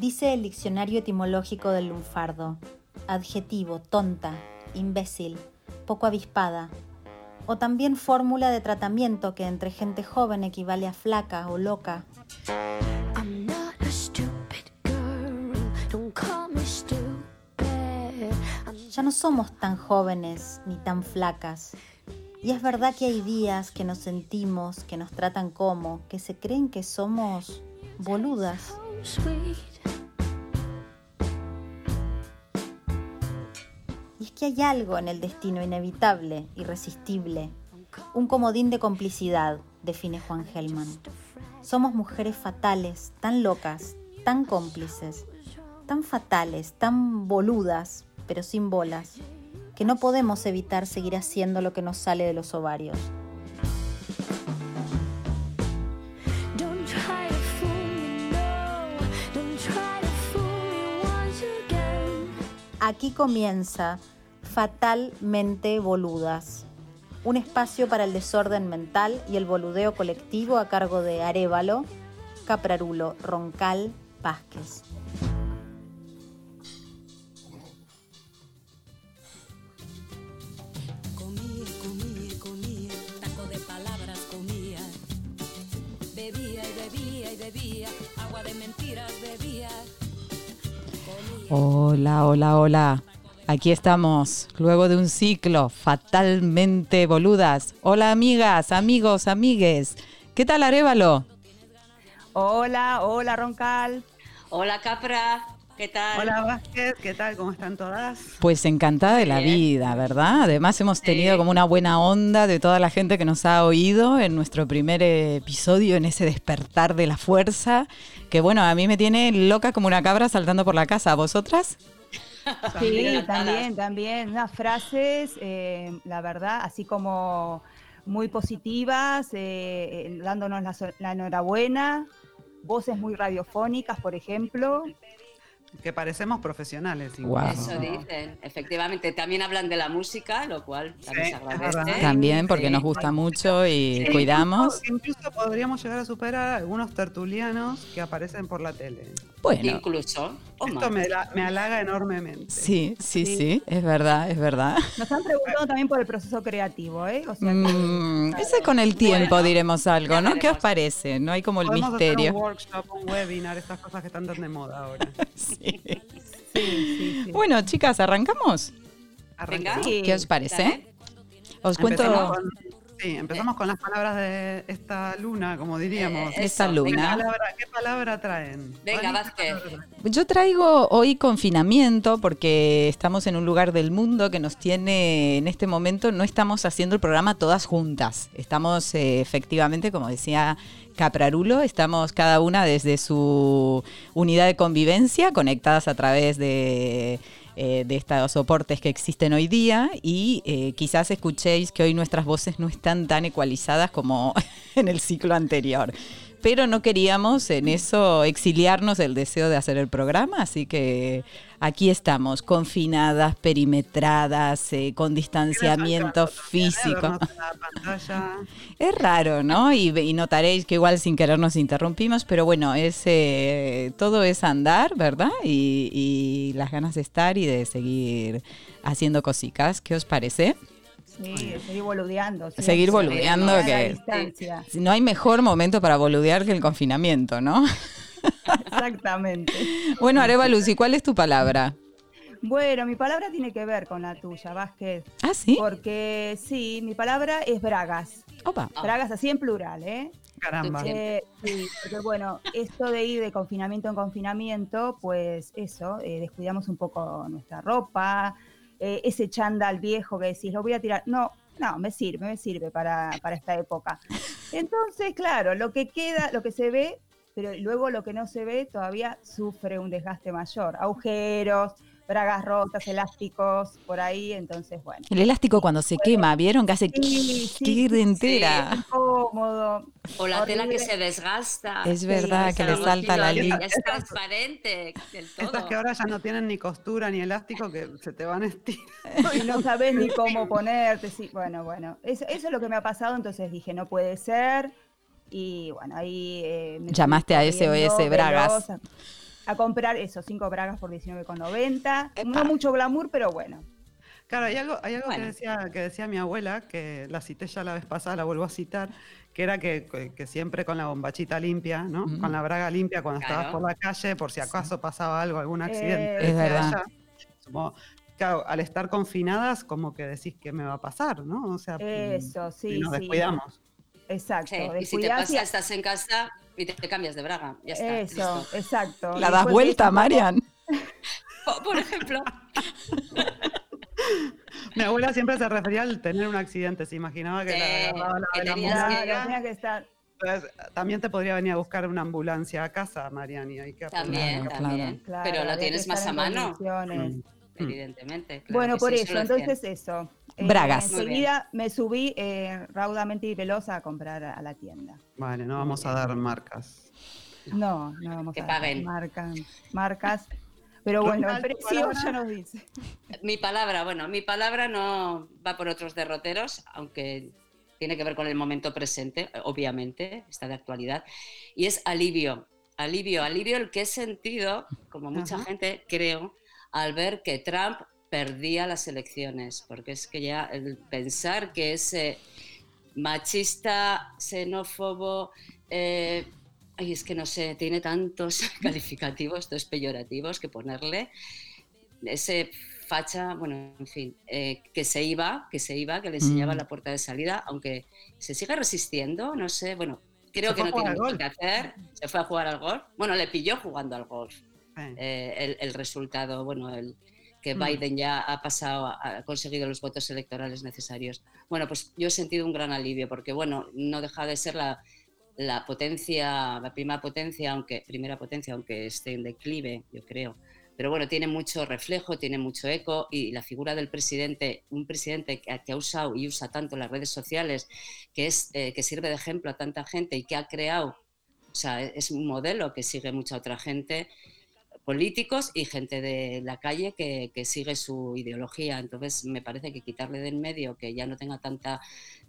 Dice el diccionario etimológico del lunfardo, adjetivo, tonta, imbécil, poco avispada, o también fórmula de tratamiento que entre gente joven equivale a flaca o loca. Ya no somos tan jóvenes ni tan flacas. Y es verdad que hay días que nos sentimos, que nos tratan como, que se creen que somos boludas. Y es que hay algo en el destino inevitable, irresistible, un comodín de complicidad, define Juan Gelman. Somos mujeres fatales, tan locas, tan cómplices, tan fatales, tan boludas, pero sin bolas, que no podemos evitar seguir haciendo lo que nos sale de los ovarios. Aquí comienza Fatalmente Boludas, un espacio para el desorden mental y el boludeo colectivo a cargo de Arevalo, Caprarulo, Roncal, Vázquez. Hola, hola, hola. Aquí estamos, luego de un ciclo fatalmente boludas. Hola amigas, amigos, amigues. ¿Qué tal Arevalo? Hola, hola Roncal. Hola Capra. ¿Qué tal? Hola Vázquez, ¿qué tal? ¿Cómo están todas? Pues encantada de la vida, ¿verdad? Además hemos tenido como una buena onda de toda la gente que nos ha oído en nuestro primer episodio, en ese despertar de la fuerza, que bueno, a mí me tiene loca como una cabra saltando por la casa. ¿A vosotras? Sí, también, también. Unas frases, eh, la verdad, así como muy positivas, eh, eh, dándonos la, la enhorabuena, voces muy radiofónicas, por ejemplo que parecemos profesionales. Eso dicen, efectivamente. También hablan de la música, lo cual también se agradece. También porque nos gusta mucho y cuidamos. Incluso, podríamos llegar a superar a algunos tertulianos que aparecen por la tele. Bueno. Incluso. Esto me, me, halaga enormemente. Sí, sí, sí, es verdad, es verdad. Nos han preguntado también por el proceso creativo, ¿eh? O sea, mm, ese con el tiempo diremos algo, ¿no? ¿Qué os parece? No hay como el misterio. Hacer un workshop, un webinar, estas cosas que están tan de moda ahora. sí. Sí, sí, bueno, chicas, ¿arrancamos? ¿Arrancamos? ¿Qué os parece? Os cuento. Sí, empezamos con las palabras de esta luna, como diríamos. Eh, esta luna. ¿Qué palabra, traen? Venga, Vázquez. Yo traigo hoy confinamiento porque estamos en un lugar del mundo que nos tiene, en este momento no estamos haciendo el programa todas juntas. Estamos eh, efectivamente, como decía Caprarulo, estamos cada una desde su unidad de convivencia, conectadas a través de eh, de estos soportes que existen hoy día y eh, quizás escuchéis que hoy nuestras voces no están tan ecualizadas como en el ciclo anterior. Pero no queríamos en eso exiliarnos del deseo de hacer el programa, así que aquí estamos, confinadas, perimetradas, eh, con distanciamiento físico. Es raro, ¿no? Y, notaréis que igual sin querer nos interrumpimos, pero bueno, es, eh, todo es andar, ¿verdad? Y, y las ganas de estar y de seguir haciendo cositas. ¿Qué os parece? Sí, seguir boludeando. Seguir boludeando, que no hay mejor momento para boludear que el confinamiento, ¿no? Exactamente. bueno, Arevaluz, ¿y cuál es tu palabra? Bueno, mi palabra tiene que ver con la tuya, Vázquez. ¿Ah, sí? Porque sí, mi palabra es bragas. Opa. Bragas así en plural, ¿eh? Caramba. Eh, sí, porque bueno, esto de ir de confinamiento en confinamiento, pues eso, eh, descuidamos un poco nuestra ropa, eh, ese chándal viejo que decís, lo voy a tirar. No, no, me sirve, me sirve para, para esta época. Entonces, claro, lo que queda, lo que se ve, pero luego lo que no se ve todavía sufre un desgaste mayor. Agujeros, bragas rotas, elásticos, por ahí, entonces bueno. El elástico cuando se quema, ¿vieron? Que hace Sí, sí, entera. Incómodo. O la tela que se desgasta. Es verdad Sí, que le salta la línea. Es transparente del todo. Estas que ahora ya no tienen ni costura ni elástico que se te van a estirar. y no sabes ni cómo ponerte. Sí, bueno, bueno, eso, eso es lo que me ha pasado, entonces dije, no puede ser. Y bueno, ahí... eh, me Llamaste a SOS Bragas. A, a comprar eso, cinco bragas por 19,90. Epa. No mucho glamour, pero bueno. Claro, hay algo, hay algo que, decía, que decía mi abuela, que la cité ya la vez pasada, la vuelvo a citar, que era que, que- que siempre con la bombachita limpia, ¿no? Con la braga limpia cuando estabas por la calle, por si acaso pasaba algo, algún accidente. Eh, Es decía verdad. ella. Como, claro, al estar confinadas, como que decís qué me va a pasar, ¿no? O sea, Eso, si sí, nos sí. descuidamos. Exacto. Sí, y si te pasa, estás en casa y te, te cambias de braga. Ya está. Eso, listo. exacto. La das vuelta, Marian. Por- ejemplo. Mi abuela siempre se refería al tener un accidente, se imaginaba que Sí, la agarraba la, que la estar. Entonces, también te podría venir a buscar una ambulancia a casa, Mariani. Hay que También, Claro, también. Claro, Pero lo tienes más a mano, condiciones. Mm. evidentemente. claro Bueno, por eso, entonces eso. Eh, Bragas. Enseguida me subí eh, raudamente y veloz a comprar a la tienda. Vale, no vamos a dar marcas. No, no vamos Que a paguen. marcas, marcas. Pero bueno, el precio ya nos dice. Mi palabra, bueno, mi palabra no va por otros derroteros, aunque tiene que ver con el momento presente, obviamente, está de actualidad, y es alivio, alivio, alivio el que he sentido, como mucha Ajá. gente, creo, al ver que Trump perdía las elecciones, porque es que ya el pensar que ese machista, xenófobo, eh, ay, es que no sé, tiene tantos calificativos, estos peyorativos que ponerle, ese facha, bueno, en fin, eh, que se iba, que se iba, que le enseñaba Mm. la puerta de salida, aunque se sigue resistiendo, no sé, bueno, creo que no tiene mucho que hacer, se fue a jugar al golf, bueno, le pilló jugando al golf eh, el, el resultado, bueno, el que Mm. Biden ya ha pasado, ha conseguido los votos electorales necesarios. Bueno, pues yo he sentido un gran alivio porque, bueno, no deja de ser la, la potencia, la primera potencia, aunque primera potencia, aunque esté en declive, yo creo. Pero bueno, tiene mucho reflejo, tiene mucho eco y la figura del presidente, un presidente que, que ha usado y usa tanto las redes sociales, que, es, eh, que sirve de ejemplo a tanta gente y que ha creado, o sea, es un modelo que sigue mucha otra gente, políticos y gente de la calle que, que sigue su ideología. Entonces, me parece que quitarle del medio, que ya no tenga tanta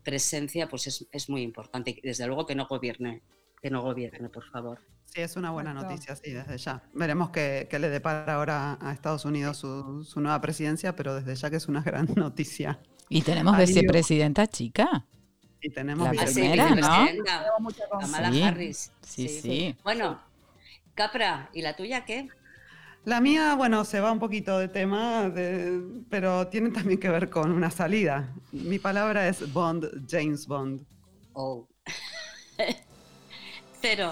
presencia, pues es, es muy importante. Y Desde luego que no gobierne, que no gobierne, por favor. Sí, es una buena Exacto. noticia, sí, desde ya. Veremos qué, qué le depara ahora a Estados Unidos su, su nueva presidencia, pero desde ya que es una gran noticia. Y tenemos Alivio. vicepresidenta chica. Y tenemos La Ah, primera, ¿no? vicepresidenta, confianza. Kamala Sí, Harris. sí, sí. Bueno, Capra, ¿y la tuya qué? La mía, bueno, se va un poquito de tema, de- pero tiene también que ver con una salida. Mi palabra es Bond, James Bond. Oh. Cero.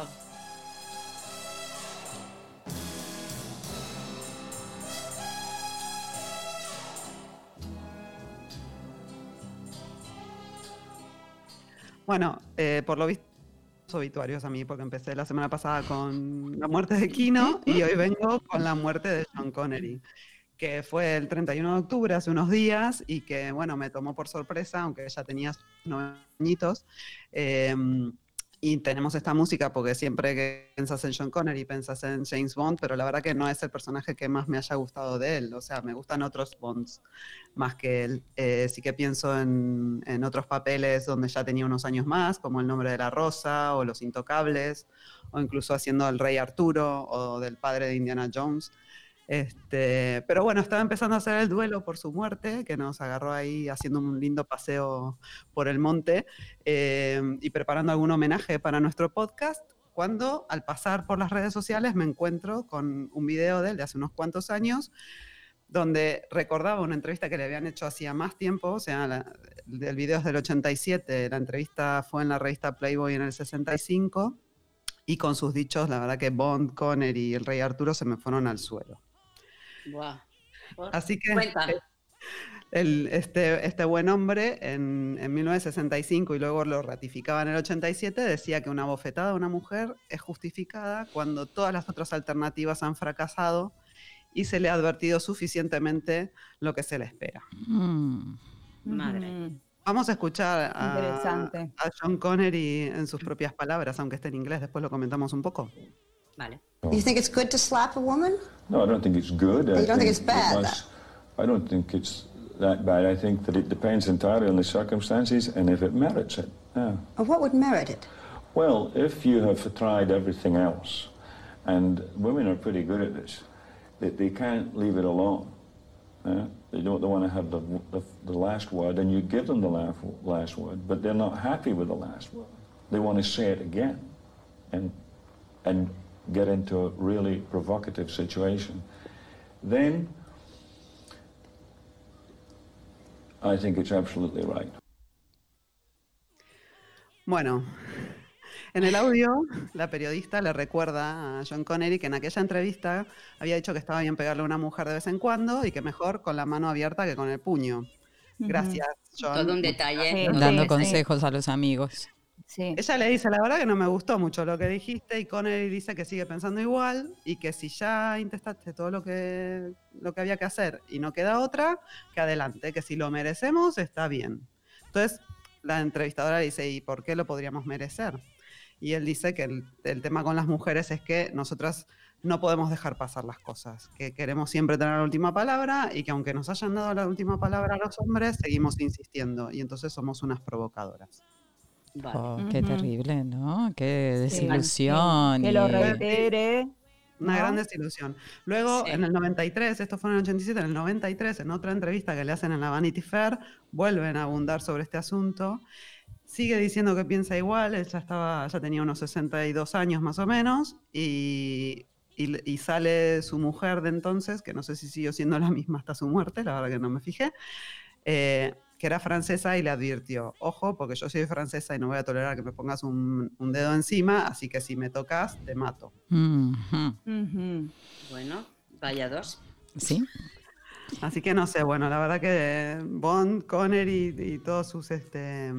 Bueno, eh, por lo visto, obituarios a mí, porque empecé la semana pasada con la muerte de Kino y hoy vengo con la muerte de John Connery, que fue el 31 de octubre, hace unos días, y que, bueno, me tomó por sorpresa, aunque ya tenía nueve añitos. Eh, y tenemos esta música porque siempre que piensas en John Connery piensas en James Bond, pero la verdad que no es el personaje que más me haya gustado de él. O sea, me gustan otros Bonds más que él. Eh, sí que pienso en, en otros papeles donde ya tenía unos años más, como El nombre de la rosa o Los intocables, o incluso haciendo el rey Arturo o del padre de Indiana Jones. Este, pero bueno, estaba empezando a hacer el duelo por su muerte, que nos agarró ahí haciendo un lindo paseo por el monte eh, y preparando algún homenaje para nuestro podcast, cuando al pasar por las redes sociales me encuentro con un video de él de hace unos cuantos años, donde recordaba una entrevista que le habían hecho hacía más tiempo, o sea, el video es del 87, la entrevista fue en la revista Playboy en el 65, y con sus dichos, la verdad que Bond, Connery y el rey Arturo se me fueron al suelo. Buah. Así que eh, el- este, este buen hombre en, en 1965 y luego lo ratificaba en el 87 decía que una bofetada a una mujer es justificada cuando todas las otras alternativas han fracasado y se le ha advertido suficientemente lo que se le espera. Mm. Madre. Vamos a escuchar a, a John Connery en sus propias palabras, aunque esté en inglés, después lo comentamos un poco. Vale. You think it's good to slap a woman? No, I don't think it's good. I You don't think it's bad? it must- I don't think it's that bad. I think that it depends entirely on the circumstances and if it merits it. Yeah. Or what would merit it? Well, if you have tried everything else, and women are pretty good at this, they, they can't leave it alone. yeah? They don't they want to have the, the, the last word, and you give them the last, last word, but they're not happy with the last word. They want to say it again and, and get into a really provocative situation. Then I think it's absolutely right. Bueno, en el audio, la periodista le recuerda a John Connery que en aquella entrevista había dicho que estaba bien pegarle a una mujer de vez en cuando y que mejor con la mano abierta que con el puño. Gracias, John. Todo un detalle. Sí, Dando sí. consejos a los amigos. Sí. Ella le dice, la verdad que no me gustó mucho lo que dijiste y Connery dice que sigue pensando igual y que si ya intentaste todo lo que, lo que había que hacer y no queda otra, que adelante, que si lo merecemos está bien. Entonces la entrevistadora dice, ¿y por qué lo podríamos merecer? Y él dice que el, el tema con las mujeres es que nosotras no podemos dejar pasar las cosas, que queremos siempre tener la última palabra y que aunque nos hayan dado la última palabra a los hombres, seguimos insistiendo y entonces somos unas provocadoras. Vale. Oh, qué terrible, ¿no? Qué Sí, desilusión. Que lo reitere. Una ¿no? gran desilusión. Luego, Sí. en el 93, esto fue en el 87, en el 93, en otra entrevista que le hacen en la Vanity Fair, vuelven a abundar sobre este asunto. Sigue diciendo que piensa igual, ella estaba, ya tenía unos 62 años más o menos, y, y- y sale su mujer de entonces, que no sé si siguió siendo la misma hasta su muerte, la verdad que no me fijé, eh, que era francesa y le advirtió, ojo, porque yo soy francesa y no voy a tolerar que me pongas un, un dedo encima, así que si me tocas, te mato. Bueno, vaya dos. Sí, Así que no sé, bueno, la verdad que Bond, Connery y, y todos sus, este,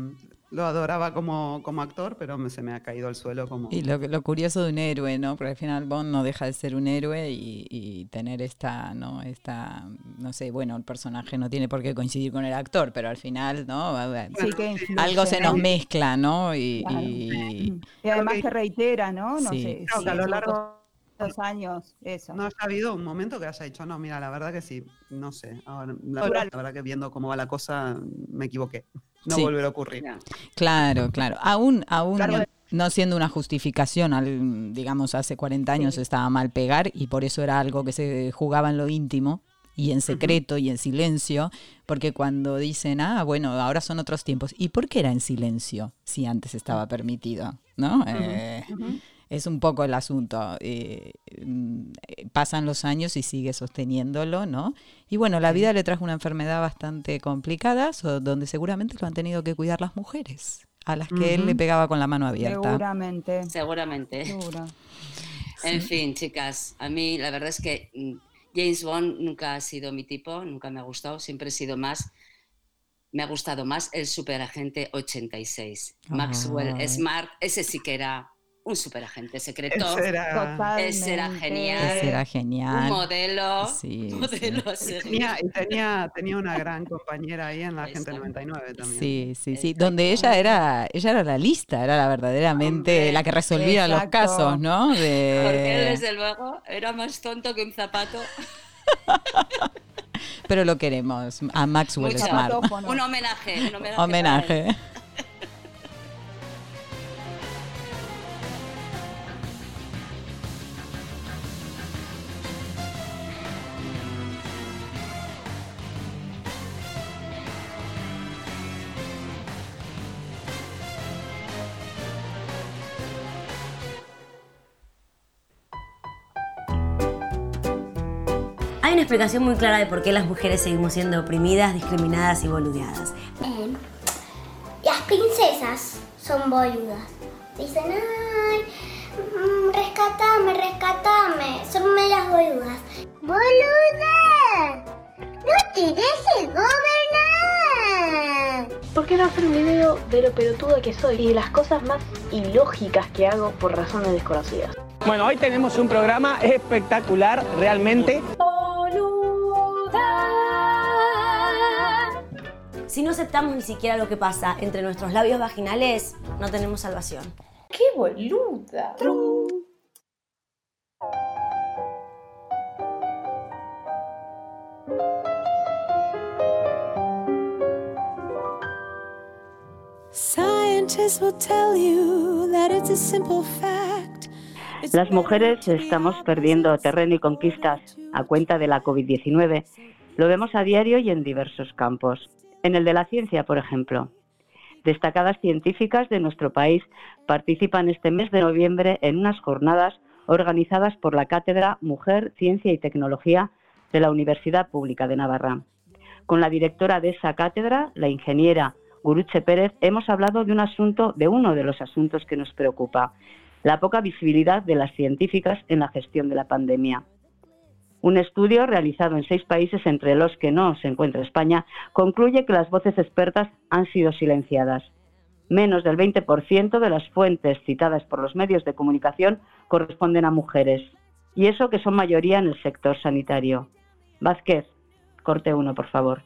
lo adoraba como, como actor, pero me- se me ha caído al suelo como... y lo, lo curioso de un héroe, ¿no? Porque al final Bond no deja de ser un héroe y, y tener esta, ¿no? Esta, no sé, bueno, el personaje no tiene por qué coincidir con el actor, pero al final, ¿no? Sí, que influye, Algo se nos ¿no? mezcla, ¿no? Y, Claro. y- Y además que reitera, ¿no? No Sí. sé, Creo que a lo largo dos años, eso. no haya habido un momento que haya dicho, no, mira, la verdad que sí, no sé, ahora, la verdad que viendo cómo va la cosa, me equivoqué. No Sí. volverá a ocurrir. Claro, claro. Aún, aún de- no siendo una justificación, al, digamos, hace 40 años estaba mal pegar y por eso era algo que se jugaba en lo íntimo y en secreto y en silencio, porque cuando dicen, ah, bueno, ahora son otros tiempos, ¿y por qué era en silencio si antes estaba permitido? ¿No? Eh, Es un poco el asunto. eh, mm, pasan los años y sigue sosteniéndolo, ¿no? Y bueno, la vida le trajo una enfermedad bastante complicada, so- donde seguramente lo han tenido que cuidar las mujeres, a las que él le pegaba con la mano abierta. Seguramente. Seguramente. Seguro. En fin, chicas, a mí la verdad es que mm, James Bond nunca ha sido mi tipo, nunca me ha gustado, siempre he sido más, me ha gustado más el superagente 86. Maxwell. Smart, ese sí que era un superagente secreto, Ese era- Totalmente. Ese era genial. Ese era un genial. modelo, Sí, modelo tenía, y tenía, tenía una gran compañera ahí en la Gente Exacto. 99 también. Sí, sí, sí. Exacto. Donde ella era, ella era la lista, era la verdaderamente Hombre, la que resolvía los casos, ¿no? Porque él, desde luego, era más tonto que un zapato. Pero lo queremos, a Maxwell Mucho. Smart. Un homenaje, un homenaje. para él. Homenaje. Hay una explicación muy clara de por qué las mujeres seguimos siendo oprimidas, discriminadas y boludeadas. Eh, las princesas son boludas. Dicen, ay, mm, rescatame, rescatame. Son meras boludas. ¡Boluda! ¡No te dejes gobernar! ¿Por qué no hacer un video de lo pelotuda que soy y de las cosas más ilógicas que hago por razones desconocidas? Bueno, hoy tenemos un programa espectacular, realmente. Si no aceptamos ni siquiera lo que pasa entre nuestros labios vaginales, no tenemos salvación. ¡Qué boluda! ¡Trum! Scientists will tell you that it's a simple fact. Las mujeres estamos perdiendo terreno y conquistas a cuenta de la COVID-19. Lo vemos a diario y en diversos campos. En el de la ciencia, por ejemplo. Destacadas científicas de nuestro país participan este mes de noviembre en unas jornadas organizadas por la Cátedra Mujer, Ciencia y Tecnología de la Universidad Pública de Navarra. Con la directora de esa cátedra, la ingeniera Guruche Pérez, hemos hablado de un asunto, de uno de los asuntos que nos preocupa, la poca visibilidad de las científicas en la gestión de la pandemia. Un estudio realizado en seis países, entre los que no se encuentra España, concluye que las voces expertas han sido silenciadas. Menos del 20% de las fuentes citadas por los medios de comunicación corresponden a mujeres, y eso que son mayoría en el sector sanitario. Vázquez, corte uno, por favor.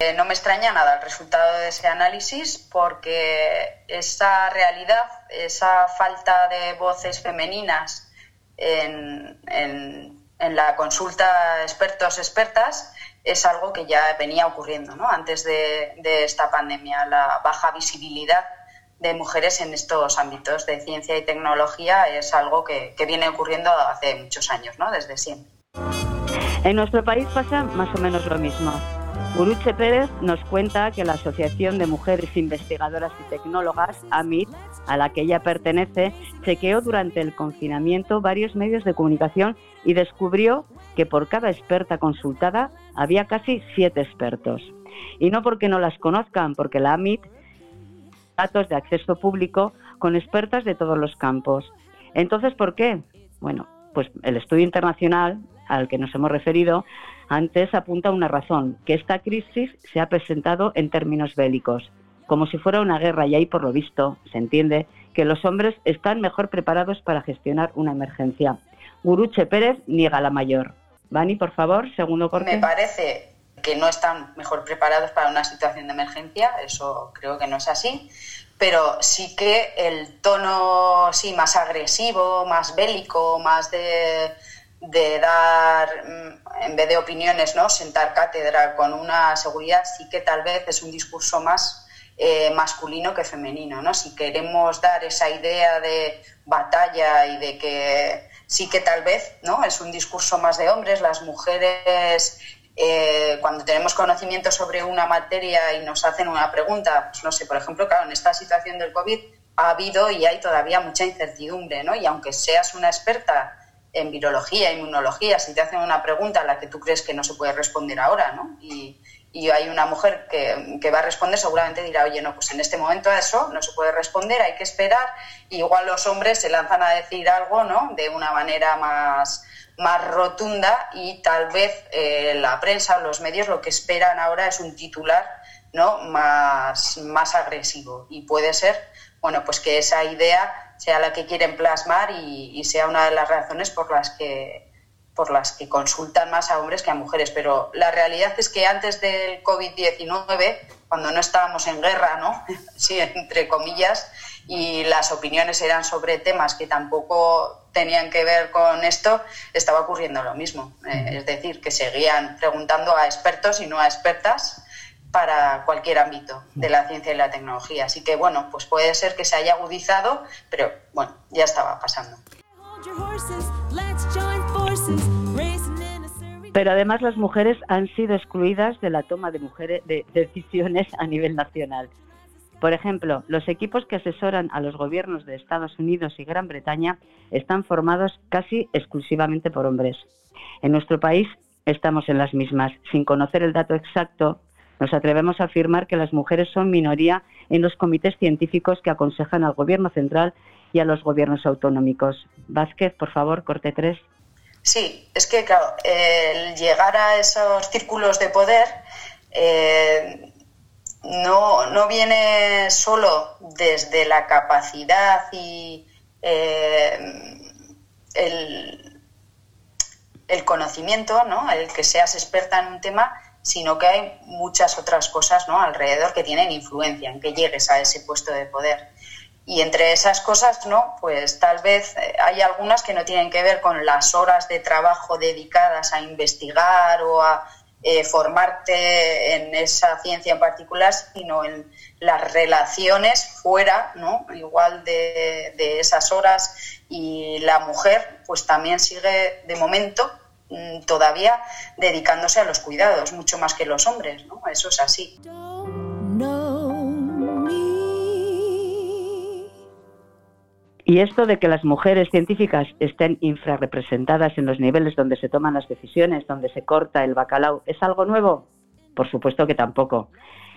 Eh, no me extraña nada el resultado de ese análisis porque esa realidad, esa falta de voces femeninas en, la consulta expertos-expertas es algo que ya venía ocurriendo antes de, esta pandemia, la baja visibilidad de mujeres en estos ámbitos de ciencia y tecnología es algo que, que viene ocurriendo hace muchos años, ¿no? desde siempre. En nuestro país pasa más o menos lo mismo. Uruche Pérez nos cuenta que la Asociación de Mujeres Investigadoras y Tecnólogas, AMIT, a la que ella pertenece, chequeó durante el confinamiento varios medios de comunicación y descubrió que por cada experta consultada había casi siete expertos. Y no porque no las conozcan, porque la AMIT datos de acceso público con expertas de todos los campos. Entonces, ¿por qué? Bueno, pues el estudio internacional al que nos hemos referido antes apunta una razón, que esta crisis se ha presentado en términos bélicos, como si fuera una guerra y ahí por lo visto se entiende que los hombres están mejor preparados para gestionar una emergencia. Guruche Pérez niega la mayor. Vani, por favor, segundo corte. Me parece que no están mejor preparados para una situación de emergencia, eso creo que no es así, pero sí que el tono sí más agresivo, más bélico, más de de dar, mm, en vez de opiniones, ¿no? sentar cátedra con una seguridad, sí que tal vez es un discurso más eh, masculino que femenino. ¿no? Si queremos dar esa idea de batalla y de que sí que tal vez ¿no? es un discurso más de hombres, las mujeres eh, cuando tenemos conocimiento sobre una materia y nos hacen una pregunta, pues no sé, por ejemplo, claro, en esta situación del COVID ha habido y hay todavía mucha incertidumbre, ¿no? Y aunque seas una experta en virología, inmunología, si te hacen una pregunta a la que tú crees que no se puede responder ahora, ¿no? Y, hay una mujer que, va a responder, seguramente dirá, oye, no, pues en este momento a eso no se puede responder, hay que esperar. igual los hombres se lanzan a decir algo, ¿no? De una manera más, más rotunda y tal vez eh, la prensa o los medios lo que esperan ahora es un titular, ¿no? Más, más agresivo. Y puede ser, bueno, pues que esa idea sea la que quieren plasmar y, sea una de las razones por las que por las que consultan más a hombres que a mujeres. Pero la realidad es que antes del COVID-19, cuando no estábamos en guerra, ¿no? sí, entre comillas, y las opiniones eran sobre temas que tampoco tenían que ver con esto, estaba ocurriendo lo mismo. Eh, es decir, que seguían preguntando a expertos y no a expertas para cualquier ámbito de la ciencia y la tecnología. Así que bueno, pues puede ser que se haya agudizado, pero bueno, ya estaba pasando. Pero además las mujeres han sido excluidas de la toma de, mujeres, de decisiones a nivel nacional. Por ejemplo, los equipos que asesoran a los gobiernos de Estados Unidos y Gran Bretaña están formados casi exclusivamente por hombres. En nuestro país estamos en las mismas, sin conocer el dato exacto nos atrevemos a afirmar que las mujeres son minoría en los comités científicos que aconsejan al Gobierno central y a los gobiernos autonómicos. Vázquez, por favor, corte 3. Sí, es que, claro, el llegar a esos círculos de poder eh, no, viene solo desde la capacidad y eh, el, el, conocimiento, ¿no? el que seas experta en un tema, sino que hay muchas otras cosas ¿no? alrededor que tienen influencia en que llegues a ese puesto de poder. Y entre esas cosas, ¿no? Pues tal vez eh, hay algunas que no tienen que ver con las horas de trabajo dedicadas a investigar o a eh, formarte en esa ciencia en particular, sino en las relaciones fuera, ¿no? Igual de, esas horas. Y la mujer, pues también sigue de momento todavía dedicándose a los cuidados, mucho más que los hombres, ¿no? Eso es así. Y esto de que las mujeres científicas estén infrarrepresentadas en los niveles donde se toman las decisiones, donde se corta el bacalao, ¿es algo nuevo? Por supuesto que tampoco.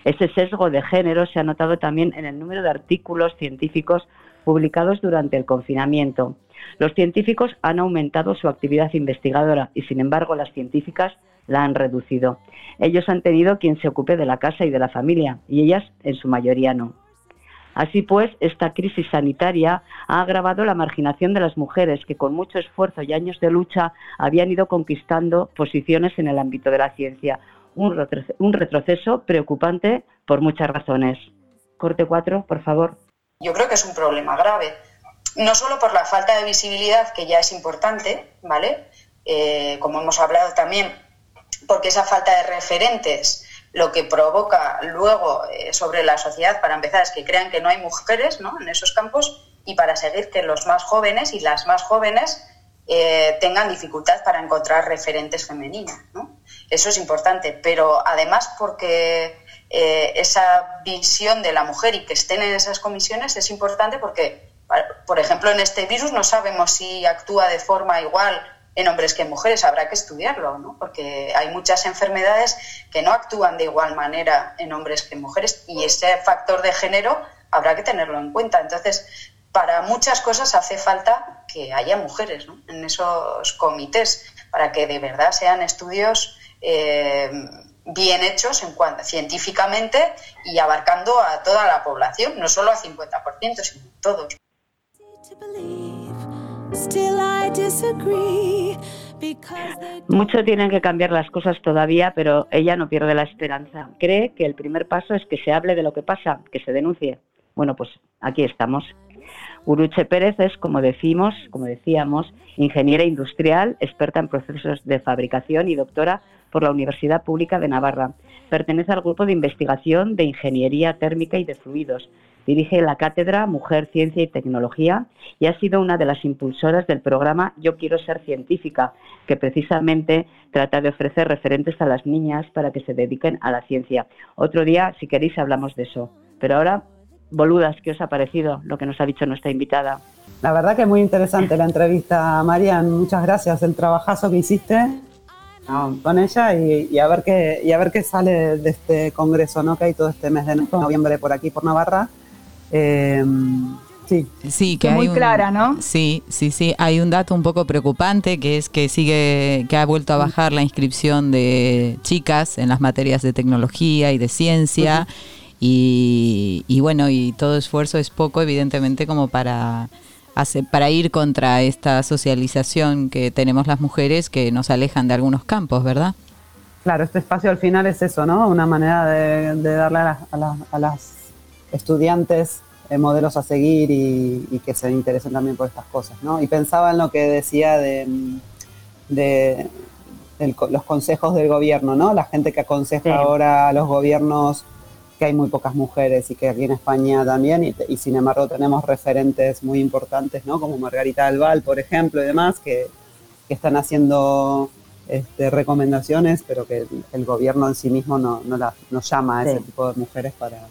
Ese sesgo de género se ha notado también en el número de artículos científicos publicados durante el confinamiento. Los científicos han aumentado su actividad investigadora y, sin embargo, las científicas la han reducido. Ellos han tenido quien se ocupe de la casa y de la familia, y ellas, en su mayoría, no. Así pues, esta crisis sanitaria ha agravado la marginación de las mujeres que con mucho esfuerzo y años de lucha habían ido conquistando posiciones en el ámbito de la ciencia. Un, retroceso preocupante por muchas razones. Corte 4, por favor. Yo creo que es un problema grave. No solo por la falta de visibilidad, que ya es importante, ¿vale? Eh, como hemos hablado también, porque esa falta de referentes lo que provoca luego eh, sobre la sociedad, para empezar, es que crean que no hay mujeres ¿no? en esos campos y para seguir que los más jóvenes y las más jóvenes eh, tengan dificultad para encontrar referentes femeninas. Eso es importante, pero además porque eh, esa visión de la mujer y que estén en esas comisiones es importante porque, por ejemplo, en este virus no sabemos si actúa de forma igual en hombres que en mujeres. Habrá que estudiarlo, ¿no? porque hay muchas enfermedades que no actúan de igual manera en hombres que en mujeres y ese factor de género habrá que tenerlo en cuenta. Entonces, para muchas cosas hace falta que haya mujeres en esos comités para que de verdad sean estudios eh, bien hechos en cuanto, científicamente y abarcando a toda la población, no solo al 50%, sino a todos. Mucho tienen que cambiar las cosas todavía, pero ella no pierde la esperanza. Cree que el primer paso es que se hable de lo que pasa, que se denuncie. Bueno, pues aquí estamos. Uruche Pérez es, como decimos, como decíamos, ingeniera industrial, experta en procesos de fabricación y doctora por la Universidad Pública de Navarra. Pertenece al grupo de investigación de ingeniería térmica y de fluidos, Dirige la cátedra Mujer, Ciencia y Tecnología y ha sido una de las impulsoras del programa Yo quiero ser científica, que precisamente trata de ofrecer referentes a las niñas para que se dediquen a la ciencia. Otro día, si queréis, hablamos de eso. Pero ahora, boludas, ¿qué os ha parecido lo que nos ha dicho nuestra invitada? La verdad que es muy interesante la entrevista, Marian. Muchas gracias. El trabajazo que hiciste con ella y, a ver qué, y a ver qué sale de este congreso ¿no? que hay todo este mes de noviembre por aquí, por Navarra. Eh, sí. Sí, que, muy clara, ¿no? Sí, sí, sí. Hay un dato un poco preocupante que es que sigue, que ha vuelto a bajar la inscripción de chicas en las materias de tecnología y de ciencia. Y, y, bueno, y todo esfuerzo es poco, evidentemente, como para para ir contra esta socialización que tenemos las mujeres que nos alejan de algunos campos, ¿verdad? Claro, este espacio al final es eso, ¿no? Una manera de, darle a, a las estudiantes eh, modelos a seguir y, que se interesen también por estas cosas, ¿no? Y pensaba en lo que decía de, de, los consejos del gobierno, ¿no? La gente que aconseja ahora a los gobiernos que hay muy pocas mujeres y que aquí en España también, y, sin embargo tenemos referentes muy importantes, ¿no? Como Margarita Albal, por ejemplo, y demás, que, están haciendo este, recomendaciones, pero que el, gobierno en sí mismo no, no, llama a ese tipo de mujeres para,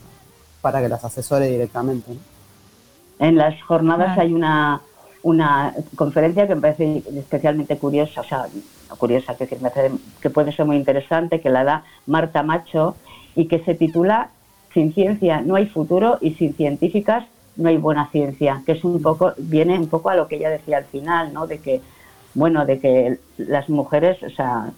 para que las asesore directamente. En las jornadas hay una, una conferencia que me parece especialmente curiosa, o sea, curiosa, que, que puede ser muy interesante, que la da Marta Macho y que se titula Sin ciencia no hay futuro y sin científicas no hay buena ciencia, que es un poco, viene un poco a lo que ella decía al final, ¿no? De que, bueno, de que las mujeres, o sea,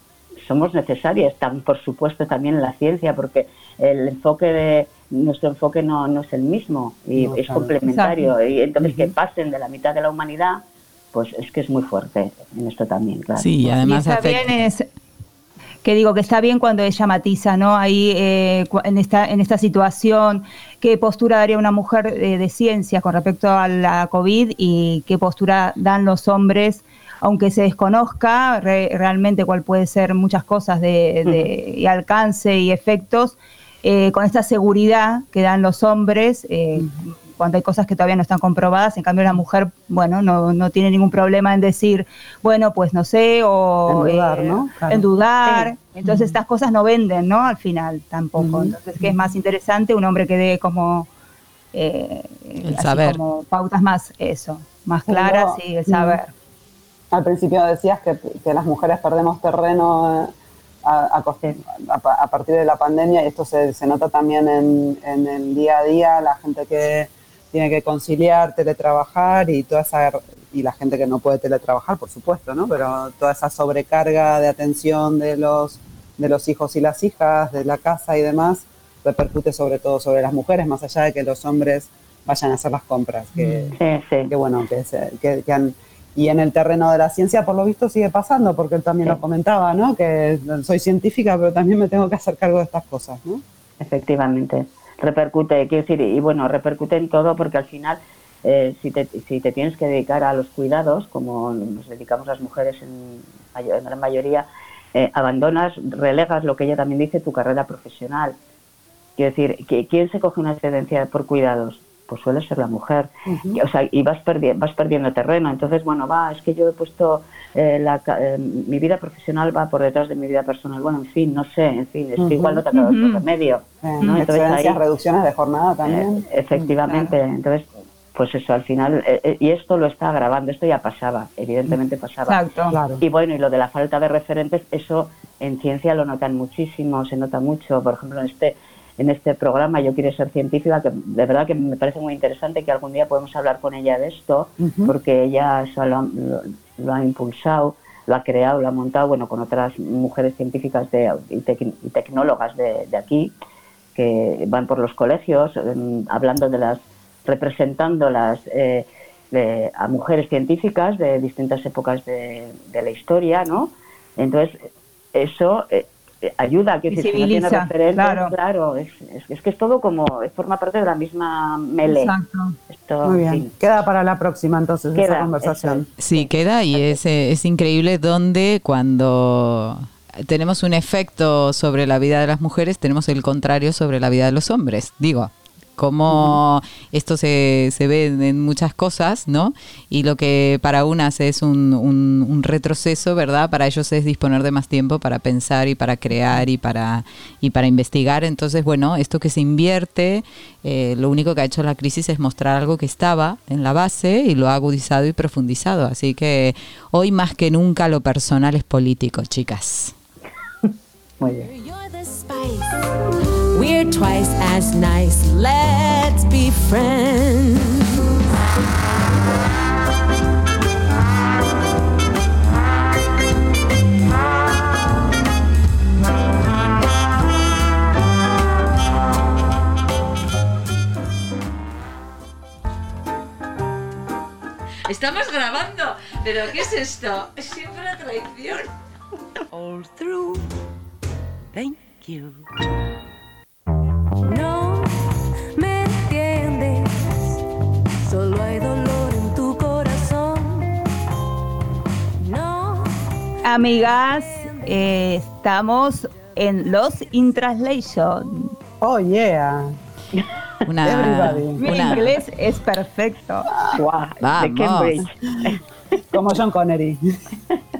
somos necesarias, tan, por supuesto también en la ciencia, porque el enfoque de, nuestro enfoque no, no es el mismo y es complementario. Y entonces que pasen de la mitad de la humanidad, pues es que es muy fuerte en esto también, claro. Sí, y además y es, que digo que está bien cuando ella matiza, ¿no? Ahí eh, en, esta, en esta situación, qué postura daría una mujer eh, de ciencia con respecto a la COVID y qué postura dan los hombres, aunque se desconozca re- realmente cuál puede ser muchas cosas de, de- y alcance y efectos, eh, con esta seguridad que dan los hombres. eh, cuando hay cosas que todavía no están comprobadas, en cambio la mujer, bueno, no, no tiene ningún problema en decir, bueno, pues no sé, o En dudar, eh, ¿no? Claro. en dudar. Sí. Entonces estas cosas no venden, ¿no? Al final tampoco. Entonces, que es más interesante un hombre que dé como, eh, El así saber. como pautas más, eso, más claras y el saber. mm, Al principio decías que, que las mujeres perdemos terreno eh, a, a a partir de la pandemia y esto se, se nota también en, en el día a día, la gente que tiene que conciliar, teletrabajar y toda esa y la gente que no puede teletrabajar, por supuesto, ¿no? Pero toda esa sobrecarga de atención de los de los hijos y las hijas, de la casa y demás, repercute sobre todo sobre las mujeres, más allá de que los hombres vayan a hacer las compras. Que, que bueno, que, se- que- que han- y en el terreno de la ciencia, por lo visto, sigue pasando, porque él también lo comentaba, ¿no? Que soy científica, pero también me tengo que hacer cargo de estas cosas, ¿no? Efectivamente, repercute, quiero decir, y bueno, repercute en todo porque al final, eh, si, te, si te tienes que dedicar a los cuidados, como nos dedicamos las mujeres en, en gran mayoría, eh, abandonas, relegas lo que ella también dice, tu carrera profesional. Quiero decir, ¿qui- ¿quién se coge una excedencia por cuidados? Pues suele ser la mujer. Y, O sea, y vas, perdi- vas perdiendo terreno. Entonces, bueno, va, es que yo he puesto eh, la ca- eh, mi vida profesional va por detrás de mi vida personal. Bueno, en fin, no sé, en fin, es que igual no te ha quedado otro Ujú. remedio. Eh, ¿no? Entonces, ahí- reducciones de jornada también. eh, efectivamente, entonces, pues eso, al final, eh, eh, y esto lo está agravando, esto ya pasaba, evidentemente pasaba. Exacto. Claro. Y bueno, y lo de la falta de referentes, eso en ciencia lo notan muchísimo, se nota mucho, por ejemplo, en este en este programa Yo quiero ser científica, que de verdad que me parece muy interesante que algún día podemos hablar con ella de esto, porque ella eso lo, ha- lo- lo ha impulsado, lo ha creado, lo ha montado, bueno, con otras mujeres científicas de, y, tec- y tecnólogas de, de aquí, que van por los colegios em, hablando de las, representando las eh, de- a mujeres científicas de distintas épocas de, de la historia, ¿no? Entonces, eso eh, ayuda a que si no tiene Visibiliza, referentes, claro. claro, es, es- es que es todo como, forma parte de la misma mele. Exacto. Esto, Muy en bien. Queda para la próxima entonces esa Queda, conversación. Sí, queda y es, eh, es increíble donde cuando tenemos un efecto sobre la vida de las mujeres, tenemos el contrario sobre la vida de los hombres. Digo, como esto se, se ve en- en muchas cosas, ¿no? Y lo que para unas es un, un- un retroceso, ¿verdad? Para ellos es disponer de más tiempo para pensar y para crear y para, y para investigar. Entonces, bueno, esto que se invierte, eh, lo único que ha hecho la crisis es mostrar algo que estaba en la base y lo ha agudizado y profundizado. Así que hoy más que nunca lo personal es político, chicas. Muy bien. We're twice as nice. Let's be friends. Estamos grabando, pero ¿qué es esto? Siempre la traición. All through. Thank you. Amigas, eh, estamos en Los in Translation. Oh, yeah. Una, Everybody. Mi una- inglés es perfecto. Vamos. Como John Connery.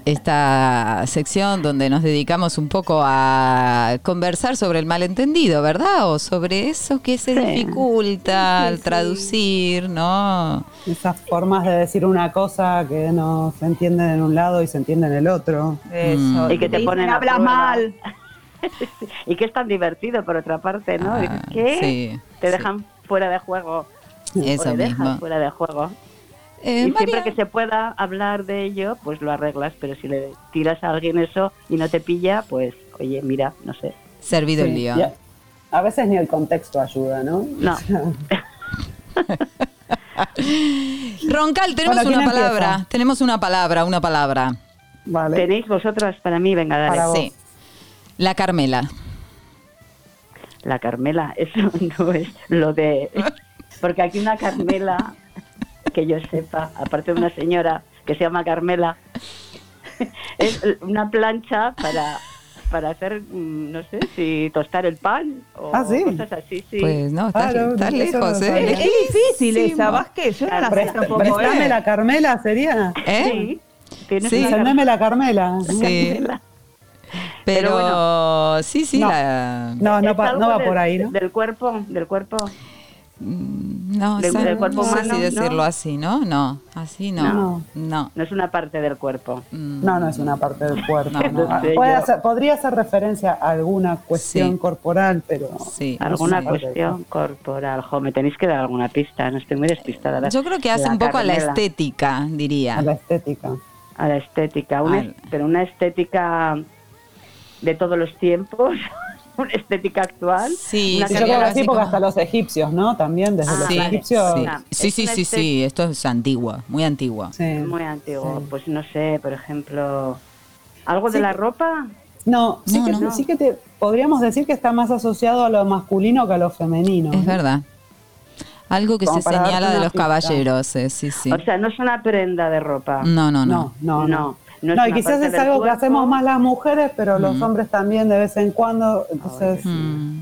esta sección donde nos dedicamos un poco a conversar sobre el malentendido, ¿verdad? O sobre eso que se dificulta al traducir, ¿no? Esas formas de decir una cosa que no se entienden en un lado y se entiende en el otro. Eso. Y que te ponen a habla prueba. mal. y que es tan divertido, por otra parte, ¿no? ¿Qué? Ah, sí, te sí. dejan fuera de juego. Eso o le dejan mismo. fuera de juego. Eh, y María- siempre que se pueda hablar de ello, pues lo arreglas, pero si le tiras a alguien eso y no te pilla, pues, oye, mira, no sé. Servido el Sí, lío. a, veces ni el contexto ayuda, ¿no? No. Roncal, tenemos Bueno, ¿quién una palabra. empieza? Tenemos una palabra, una palabra. Vale. ¿Tenéis vosotras para mí? Venga, dale. Para. Sí. La Carmela. La Carmela, eso no es lo de... Porque aquí una Carmela, que yo sepa, aparte de una señora que se llama Carmela, es una plancha para para hacer, mm, no sé, si tostar el pan o Ah, ¿sí? cosas así, sí. Pues no, estás eso lejos, no ¿eh? Es difícil esa, Vázquez. Yo no la sé tampoco. Préstame ¿eh? la Carmela, sería. ¿Eh? Sí, tienes Sí. una Carmela. La Carmela. Sí. Pero, Pero sí, sí, No. la... No, no, pa- va del- por ahí, ¿no? Del cuerpo, del cuerpo. No, Del- del cuerpo no sé humano, si decirlo ¿no? así, ¿no? No, así no. No. No. No es una parte del cuerpo. Mm. No, no es una parte del cuerpo. No, no, no sé puede yo. hacer- podría hacer referencia a alguna cuestión Sí. corporal, pero Sí. no es Alguna cuestión corporal. Jo, me tenéis que dar alguna pista, no estoy muy despistada. La- Yo creo que hace un poco a la estética, diría. A la estética. A la estética, una Al- es- pero una estética de todos los tiempos, una estética actual. Sí, una Sí, sí, yo creo que así sí, porque hasta los egipcios, ¿no? También desde Ah, los Sí, egipcios. sí, sí, sí, sí, sí, esto es antigua, muy antigua. sí. muy antiguo. Sí. Pues no sé, por ejemplo, algo de la ropa. No, sí, No, que, no. sí que te, podríamos decir que está más asociado a lo masculino que a lo femenino. Es verdad. Algo que Como se señala de los pista. caballeros, eh, sí, sí. O sea, no es una prenda de ropa. No, no, no. No, no, no. No. no es No, y quizás es algo que hacemos más las mujeres, pero los hombres también de vez en cuando. Entonces, Mm.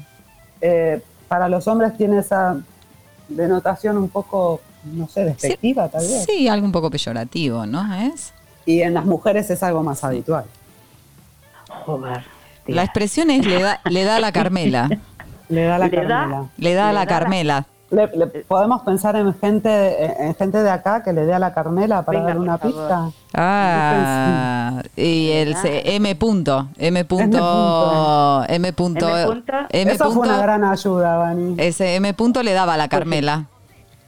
eh, para los hombres tiene esa denotación un poco, no sé, despectiva tal vez. Sí, algo un poco peyorativo, ¿no? ¿Es? Y en las mujeres es algo más habitual. Joder. tía. La expresión es le da, le da a la Carmela. Le da la Le da- Carmela. Le da a Le la da la- Carmela. Le- le- podemos pensar en gente, en gente de acá que le dé a la Carmela para Venga, dar una pista. Ah, y el se- M punto, M punto. M punto, M punto. M Eso fue una gran ayuda, Vani. ese M punto le daba a la Carmela.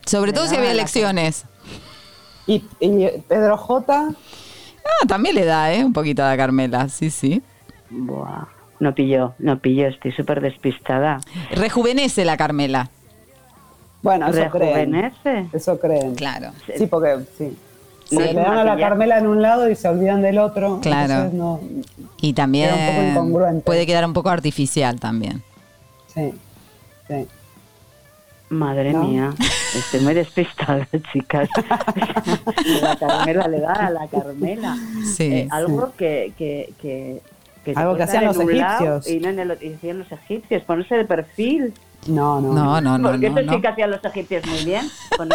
Sobre Le todo si había elecciones. Y, y Pedro J. Ah, también le da, ¿eh? Un poquito a la Carmela, sí, sí. Buah. No pilló, no pilló, estoy súper despistada. Rejuvenece la Carmela. Bueno, eso creen. Eso creen. Claro. Sí, porque sí. Se le dan a la. Carmela en un lado y se olvidan del otro. Claro. entonces no, Y también Queda un poco incongruente. puede quedar un poco artificial también. sí, sí. Madre ¿No? mía, estoy muy despistada, chicas. la Carmela le da a la Carmela. Sí. Eh, algo que, que, que, que se Algo que hacían los egipcios. Y no en el otro- y hacían los egipcios, ponerse de perfil. No, no. No, no, no, Porque no. eso no. sí que hacían los egipcios muy bien.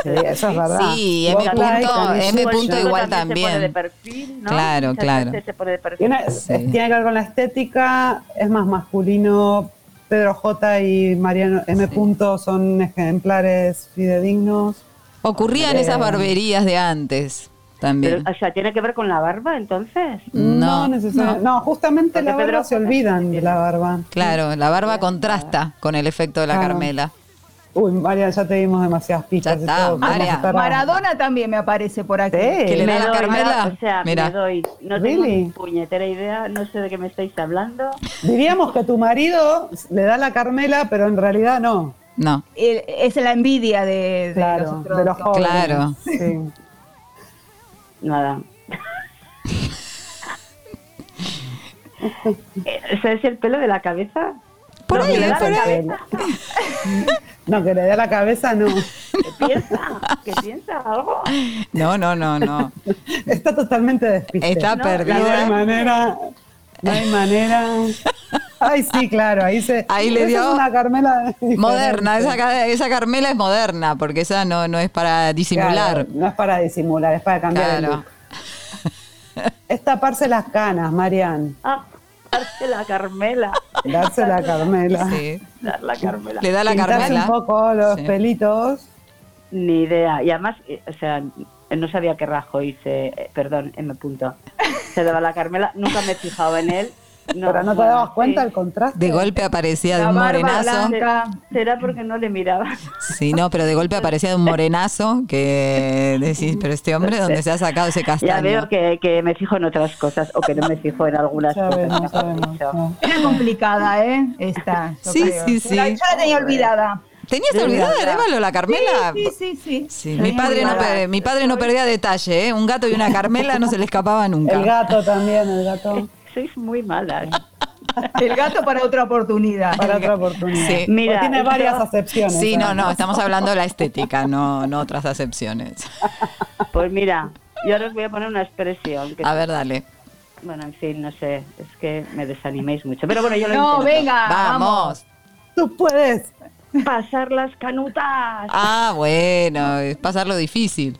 Sí, eso es verdad. Sí, M punto, M igual Se pone de también. perfil, ¿no? Claro, claro. veces se pone de perfil. Tiene, Sí. es- tiene que ver con la estética, es más masculino. Pedro J y Mariano M. Punto son ejemplares fidedignos. Ocurrían Eh. esas barberías de antes también. Pero, o sea, ¿tiene que ver con la barba entonces? No, necesariamente. No, justamente Porque la barba Pedro se olvidan de la barba. Claro, la barba contrasta con el efecto de la Claro. Carmela. Uy, María, ya te dimos demasiadas pistas. Ya está, todo, María. Maradona también me aparece por aquí. Sí. Que le da la Carmela. O sea, Mira. me doy. No tengo Really? ni puñetera idea, no sé de qué me estáis hablando. Diríamos que tu marido le da la Carmela, pero en realidad no. No. El- es la envidia de, de Claro, los de los jóvenes. Claro. Sí. Nada. Eh, ¿Ese es el pelo de la cabeza? Por No, ahí, que le da por la ahí. cabeza. No, que le dé la cabeza, no. ¿Qué piensa? ¿Qué piensa algo? No, no, no, no. Está totalmente despistada. Está No, perdida. manera. No hay manera. Ay, sí, claro, ahí se. Ahí le dio Es una Carmela diferente. Moderna, esa, esa Carmela es moderna, porque esa no, no es para disimular. Claro, no es para disimular, es para cambiar el Claro. look. Es taparse las canas, Marian. Ah, darse la Carmela. Darse la Carmela. Sí. Dar la Carmela. Le da la Pintarse Carmela. un poco los Sí. pelitos. Ni idea. Y además, eh, o sea, no sabía que Rajoy se. eh, perdón, M. Punto. Se daba la Carmela. Nunca me he fijado en él. pero no te bueno, dabas cuenta sí. el contraste. De golpe aparecía de un morenazo. blanca. Será porque no le miraba. Sí, no, pero de golpe aparecía de un morenazo que decís, pero este hombre, ¿dónde se ha sacado ese Ya castaño? veo que, que me fijo en otras cosas o que no me fijo en algunas Ya cosas. sabemos, no. Era complicada, ¿eh? Esta. Sí, creo. sí, sí. La- Yo la tenía olvidada. ¿Tenías De olvidada, verdad. Arevalo, la Carmela? Sí, sí, sí. Mi padre, no, mi padre no perdía detalle, ¿eh? Un gato y una Carmela no se le escapaba nunca. El gato también, el gato. Sois muy malas. El gato para otra oportunidad. Para otra oportunidad. Sí. Mira, tiene varias acepciones. Sí, no, no, además. estamos hablando de la estética, no, no otras acepciones. Pues mira, yo ahora os voy a poner una expresión. Que, A ver, dale. Bueno, en fin, no sé, es que me desaniméis mucho. Pero bueno, yo lo No, intento. venga, Vamos. Tú puedes. Pasar las canutas. Ah, bueno, es pasarlo difícil.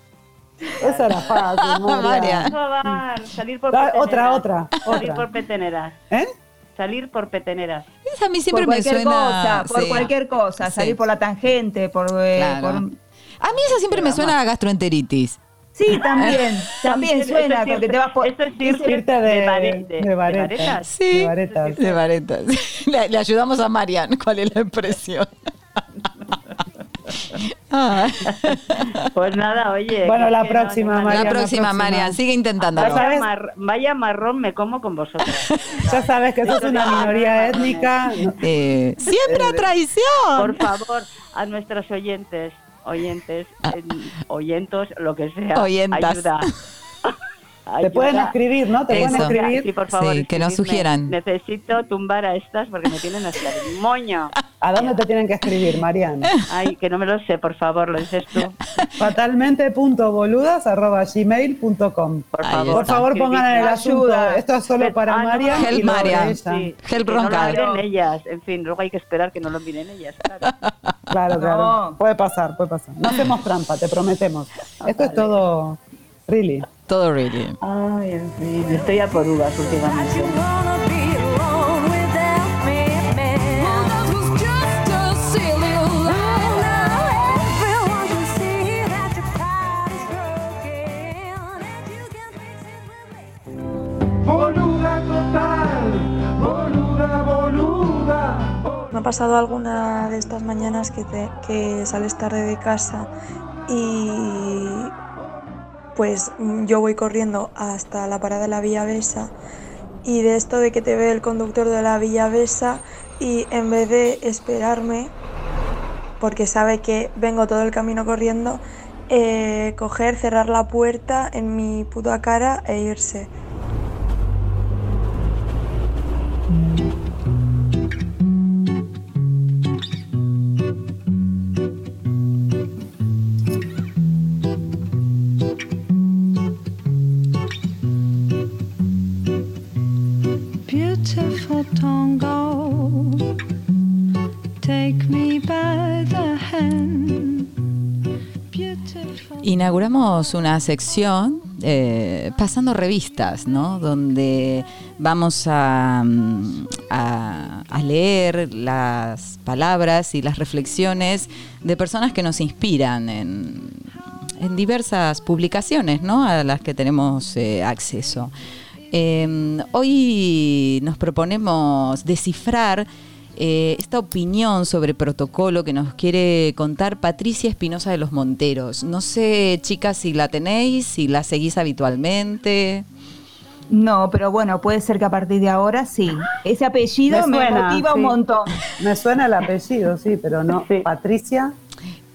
Esa era fácil, María. Salir por Da- peteneras. otra, otra, Salir por peteneras. ¿Eh? Salir por peteneras. Esa a mí siempre por me cualquier suena. cosa, por sí. cualquier cosa, Sí. salir por la tangente, por, eh, Claro. por- A mí esa siempre me suena a gastroenteritis. Sí, también, también suena, es porque te vas por... Esto es Irte de, de, varetas. varetas. Sí. De varetas. De varetas. Le, le ayudamos a Marian. ¿Cuál es la impresión? Ah. Pues nada, oye. Bueno, la próxima, no. Marian, la próxima. Marian. Sigue sabes- Vaya, mar- vaya marrón me como con vosotros. Ya sabes que sos una minoría étnica. Eh, siempre a traición. Por favor, a nuestros oyentes, oyentes, eh, oyentos, lo que sea. Ah. Oyentas. Ayuda. Te pueden escribir, ¿no? Te pueden escribir. Sí, por favor. Sí, que nos sugieran. Necesito tumbar a estas porque me tienen hasta el moño. ¿A dónde te tienen que escribir, Marian? Ay, que no me lo sé, por favor, lo dices tú. fatalmente.boludas.gmail.com Por favor. Por favor, pongan en el asunto. Ayuda. Esto es solo para ah, no, Marian Help y luego de Marian. Sí, Help que no lo miren ellas. En fin, luego hay que esperar que no lo miren ellas. Claro. Claro, claro. No. Puede pasar, puede pasar. No hacemos trampa, te prometemos. Esto es todo really. Todo really. Ay, en fin, estoy a por uvas últimamente. Ha pasado alguna de estas mañanas que, te- que sales tarde de casa y pues yo voy corriendo hasta la parada de la Villa Besa y de esto de que te ve el conductor de la Villa Besa y en vez de esperarme, porque sabe que vengo todo el camino corriendo, eh, coger, cerrar la puerta en mi puta cara e irse. Inauguramos una sección eh, pasando revistas, ¿no? Donde vamos a, mm, a leer las palabras y las reflexiones de personas que nos inspiran en, en diversas publicaciones, ¿no? A las que tenemos eh, acceso. Eh, hoy nos proponemos descifrar eh, esta opinión sobre protocolo que nos quiere contar Patricia Espinosa de los Monteros. No sé, chicas, si la tenéis, si la seguís habitualmente. No, pero bueno, puede ser que a partir de ahora sí. Ese apellido me, suena, motiva un montón. Me suena el apellido, sí, pero no. Sí. Patricia.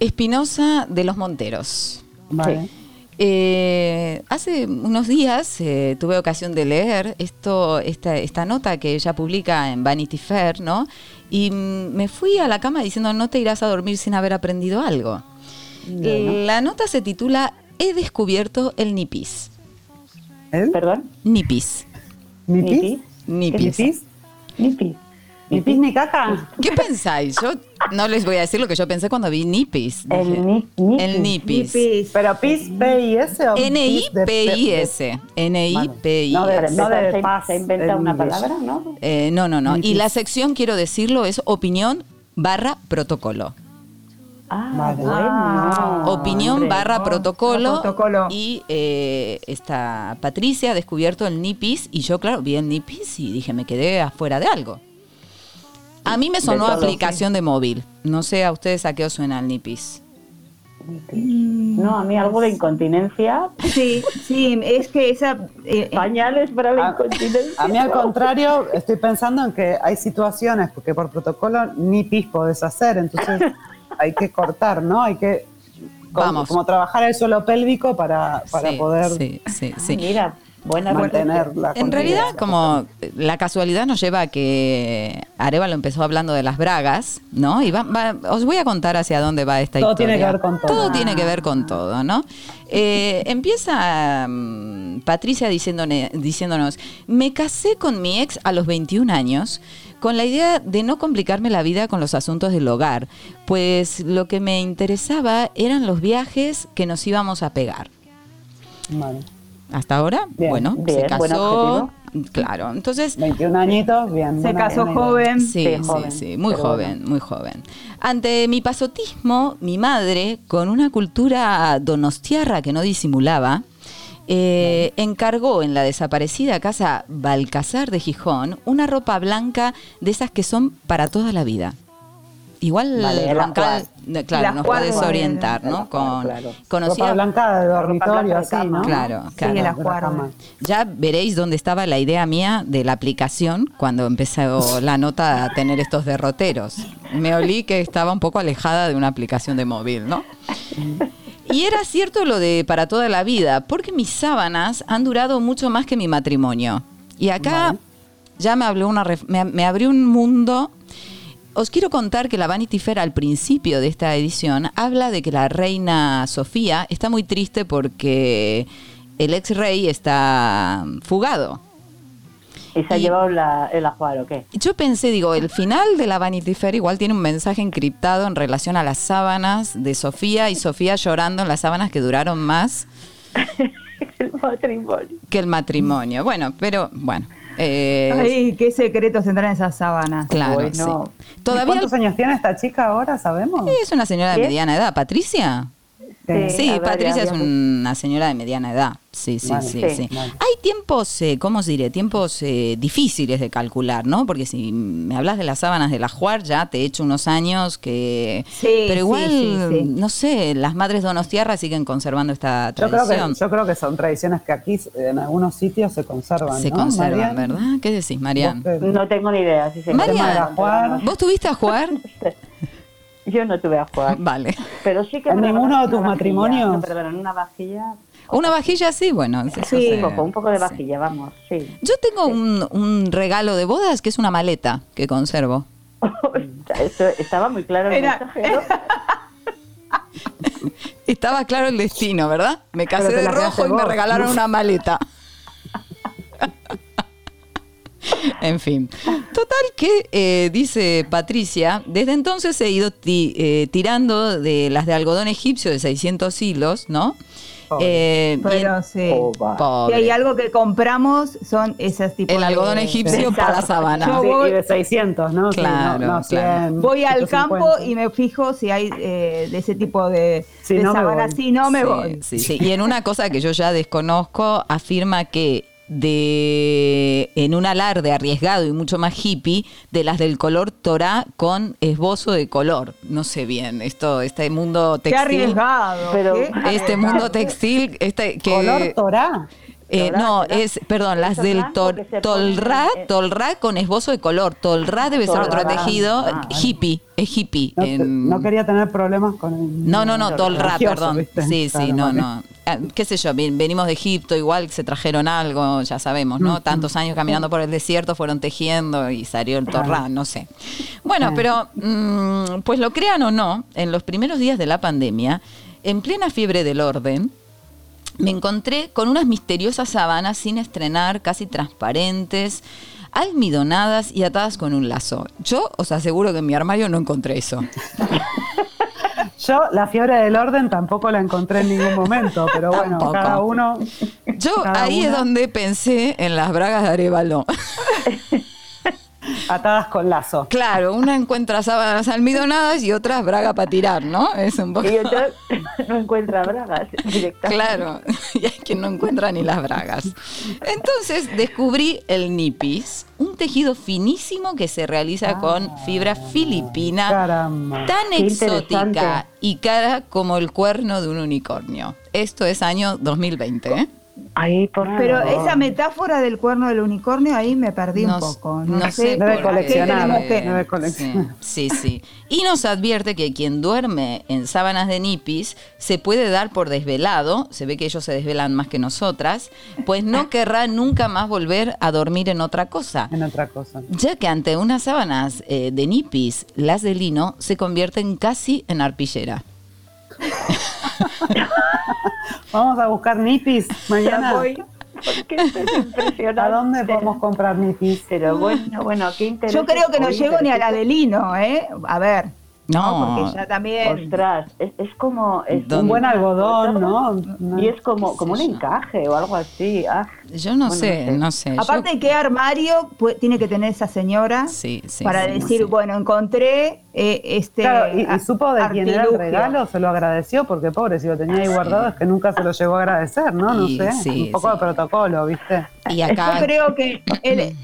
Espinosa de los Monteros. Vale. Eh, hace unos días eh, tuve ocasión de leer esto, esta, esta nota que ella publica en Vanity Fair, ¿no? Y mm, me fui a la cama diciendo no te irás a dormir sin haber aprendido algo. La nota se titula He descubierto el nipis. ¿El? ¿Perdón? Nipis. ¿Nipis? Nipis. ¿Nipis? Nipis. ¿Ni pis ni caca? ¿Qué pensáis? Yo no les voy a decir lo que yo pensé cuando vi nipis. Dije, El ni- nipis. El nipis. Nipis. ¿Pero pis, P I S o N-I-P-I-S. N-I-P-I-S. No de- no de paz se inventa en una palabra, ¿no? Eh, no, no, no. Y Nipis. la sección, quiero decirlo, es opinión barra protocolo. Ah, Vale. bueno. opinión hombre. barra no, protocolo. protocolo. Y eh, esta Patricia ha descubierto el NIPIS. Y yo, claro, vi el NIPIS y dije, me quedé afuera de algo. A mí me sonó aplicación de móvil. No sé a ustedes a qué os suena el NIPIS. No, a mí algo de incontinencia. Sí, sí, es que esa... eh, eh, Pañales para la A- incontinencia. A mí al contrario, estoy pensando en que hay situaciones porque por protocolo ni pis podés hacer, entonces hay que cortar, ¿no? Hay que como, Vamos. como trabajar el suelo pélvico para, para Sí, poder... Sí, sí, sí. Mira, Buena mantener la En realidad, como la casualidad nos lleva a que Arevalo empezó hablando de las bragas, ¿no? Y va- va- os voy a contar hacia dónde va esta Todo historia. tiene que ver con todo. Todo tiene que ver con todo, ¿no? Eh, empieza mm, Patricia diciéndone- diciéndonos, me casé con mi ex a los 21 años con la idea de no complicarme la vida con los asuntos del hogar, pues lo que me interesaba eran los viajes que nos íbamos a pegar. Vale. Hasta ahora, Bien, bueno, bien, se buen casó. Claro, entonces. 21 añitos, bien. Se casó joven. Sí, Sí, sí, joven, sí, muy joven, muy joven. Ante mi pasotismo, mi madre, con una cultura donostiarra que no disimulaba, eh, encargó en la desaparecida casa Balcazar de Gijón una ropa blanca de esas que son para toda la vida. Igual Vale, el Roncal, claro, nos vale, orientar, ¿no? Con, claro. conocía Ropa blanca de dormitorio, así, ¿no? Claro, claro. de la cama. Ya veréis dónde estaba la idea mía de la aplicación cuando empezó la nota a tener estos derroteros. Me olí que estaba un poco alejada de una aplicación de móvil, ¿no? Y era cierto lo de para toda la vida, porque mis sábanas han durado mucho más que mi matrimonio. Y acá ya me, habló una me abrió un mundo. Os quiero contar que la Vanity Fair al principio de esta edición habla de que la reina Sofía está muy triste porque el ex rey está fugado. ¿Y se ha llevado la- el ajuar o qué? Yo pensé, digo, el final de la Vanity Fair igual tiene un mensaje encriptado en relación a las sábanas de Sofía y Sofía llorando en las sábanas que duraron más El matrimonio. que el matrimonio. Bueno, pero bueno. Eh, Ay, qué secretos tendrán esas sábanas. Claro, Bueno. sí. Todavía ¿Cuántos años tiene esta chica ahora, sabemos? es una señora de mediana edad. ¿Patricia? Sí, Sí, a ver, Patricia es una señora de mediana edad. Sí, sí, Vale. sí, Sí, sí. vale. Hay tiempos, eh, ¿cómo os diré? Tiempos eh, difíciles de calcular, ¿no? Porque si me hablas de las sábanas de la Juar, ya te he hecho unos años que... Sí, Pero igual, sí, sí, sí. no sé, las madres donostiarras siguen conservando esta Yo creo, tradición. que, yo creo que son tradiciones que aquí en algunos sitios se conservan. Se ¿no, conservan, Marian? ¿verdad? ¿Qué decís, Marian? No tengo ni idea. Si se Marian, ¿vos tuviste a jugar? Yo no tuve a jugar. Vale. Pero sí que ¿En ninguno de tus una vajilla. matrimonios? No, perdón, en una vajilla. Una vajilla sí, bueno. eso Sí, se- un poco, un poco de sí. vajilla, vamos, sí. Yo tengo un, un regalo de bodas que es una maleta que conservo. Esto estaba muy claro el Era- mensaje, ¿no? Estaba claro el destino, ¿verdad? Me casé de rojo y me regalaron una maleta. en fin. Total que, eh, dice Patricia, desde entonces he ido ti- eh, tirando de las de algodón egipcio de 600 hilos, ¿no? Eh, Pero bien- sí. Pobre. Si hay algo que compramos, son esas tipos El algodón de- egipcio Exacto. para la sábana. Yo Sí, y de 600, ¿no? Sí, Claro, no, no, claro. 100, voy al 150. campo y me fijo si hay eh, de ese tipo de, Si de no voy. Si no, me Sí, voy. sí, sí. Y en una cosa que yo ya desconozco, afirma que de en un alarde arriesgado y mucho más hippie de las del color Torá con esbozo de color. No sé bien, esto este mundo Qué textil. arriesgado. Pero- ¿qué? Este mundo textil, este que Color Torá. Eh, no, es, perdón, las del tol- Tolra, Tolra con esbozo de color. Tolra debe ser otro tejido Ah, vale. hippie, es hippie. No, te- en- no quería tener problemas con el. no, no, no, Tolra, perdón. ¿viste? Sí, sí, Claro, no, vale. no. Ah, qué sé yo, ven- venimos de Egipto, igual se trajeron algo, ya sabemos, ¿no? Tantos años caminando por el desierto, fueron tejiendo y salió el Torra, no sé. Bueno, pero, mm, pues lo crean o no, en los primeros días de la pandemia, en plena fiebre del orden, me encontré con unas misteriosas sábanas sin estrenar, casi transparentes, almidonadas y atadas con un lazo. Yo os aseguro que en mi armario no encontré eso. Yo la fiebre del orden tampoco la encontré en ningún momento, pero bueno, Tampoco. cada uno. Yo Cada ahí es donde pensé en las bragas de Arevalo. Atadas con lazo. Claro, una encuentra sábanas almidonadas y otras braga para tirar, ¿no? Es un poco... Y otro no encuentra bragas directamente. Claro, y hay quien no encuentra ni las bragas. Entonces descubrí el nipis, un tejido finísimo que se realiza con fibra filipina, Caramba. tan exótica y cara como el cuerno de un unicornio. Esto es año 2020, ¿eh? Ahí, por Pero favor. esa metáfora del cuerno del unicornio ahí me perdí un poco. No, no sé. Debe coleccionar, debe sí, sí. Y nos advierte que quien duerme en sábanas de nipis se puede dar por desvelado, se ve que ellos se desvelan más que nosotras, pues no querrá nunca más volver a dormir en otra cosa. En otra cosa. Ya que ante unas sábanas eh, de nipis, las de lino se convierten casi en arpillera. Vamos a buscar nipis mañana. voy. Porque es impresionante. ¿A dónde podemos comprar nipis? Pero bueno, bueno, qué interés. Yo creo que no llego ni a la de lino, ¿eh? A ver. No, Porque ya también. Ostras, es, es como... Es. Un buen algodón, ¿no? No. Y es como, como un encaje o algo así. Ah, yo no Bueno, sé, no sé. Yo- Aparte, ¿qué armario pu- tiene que tener esa señora Sí, sí, para sí, decir, bueno, encontré eh, este. Claro, y, y a- supo de quién era el regalo, se lo agradeció, porque pobre, si lo tenía ahí guardado es que nunca se lo llegó a agradecer, ¿no? No Y sé, sí, un poco sí. de protocolo, ¿viste? Y acá Yo creo que él,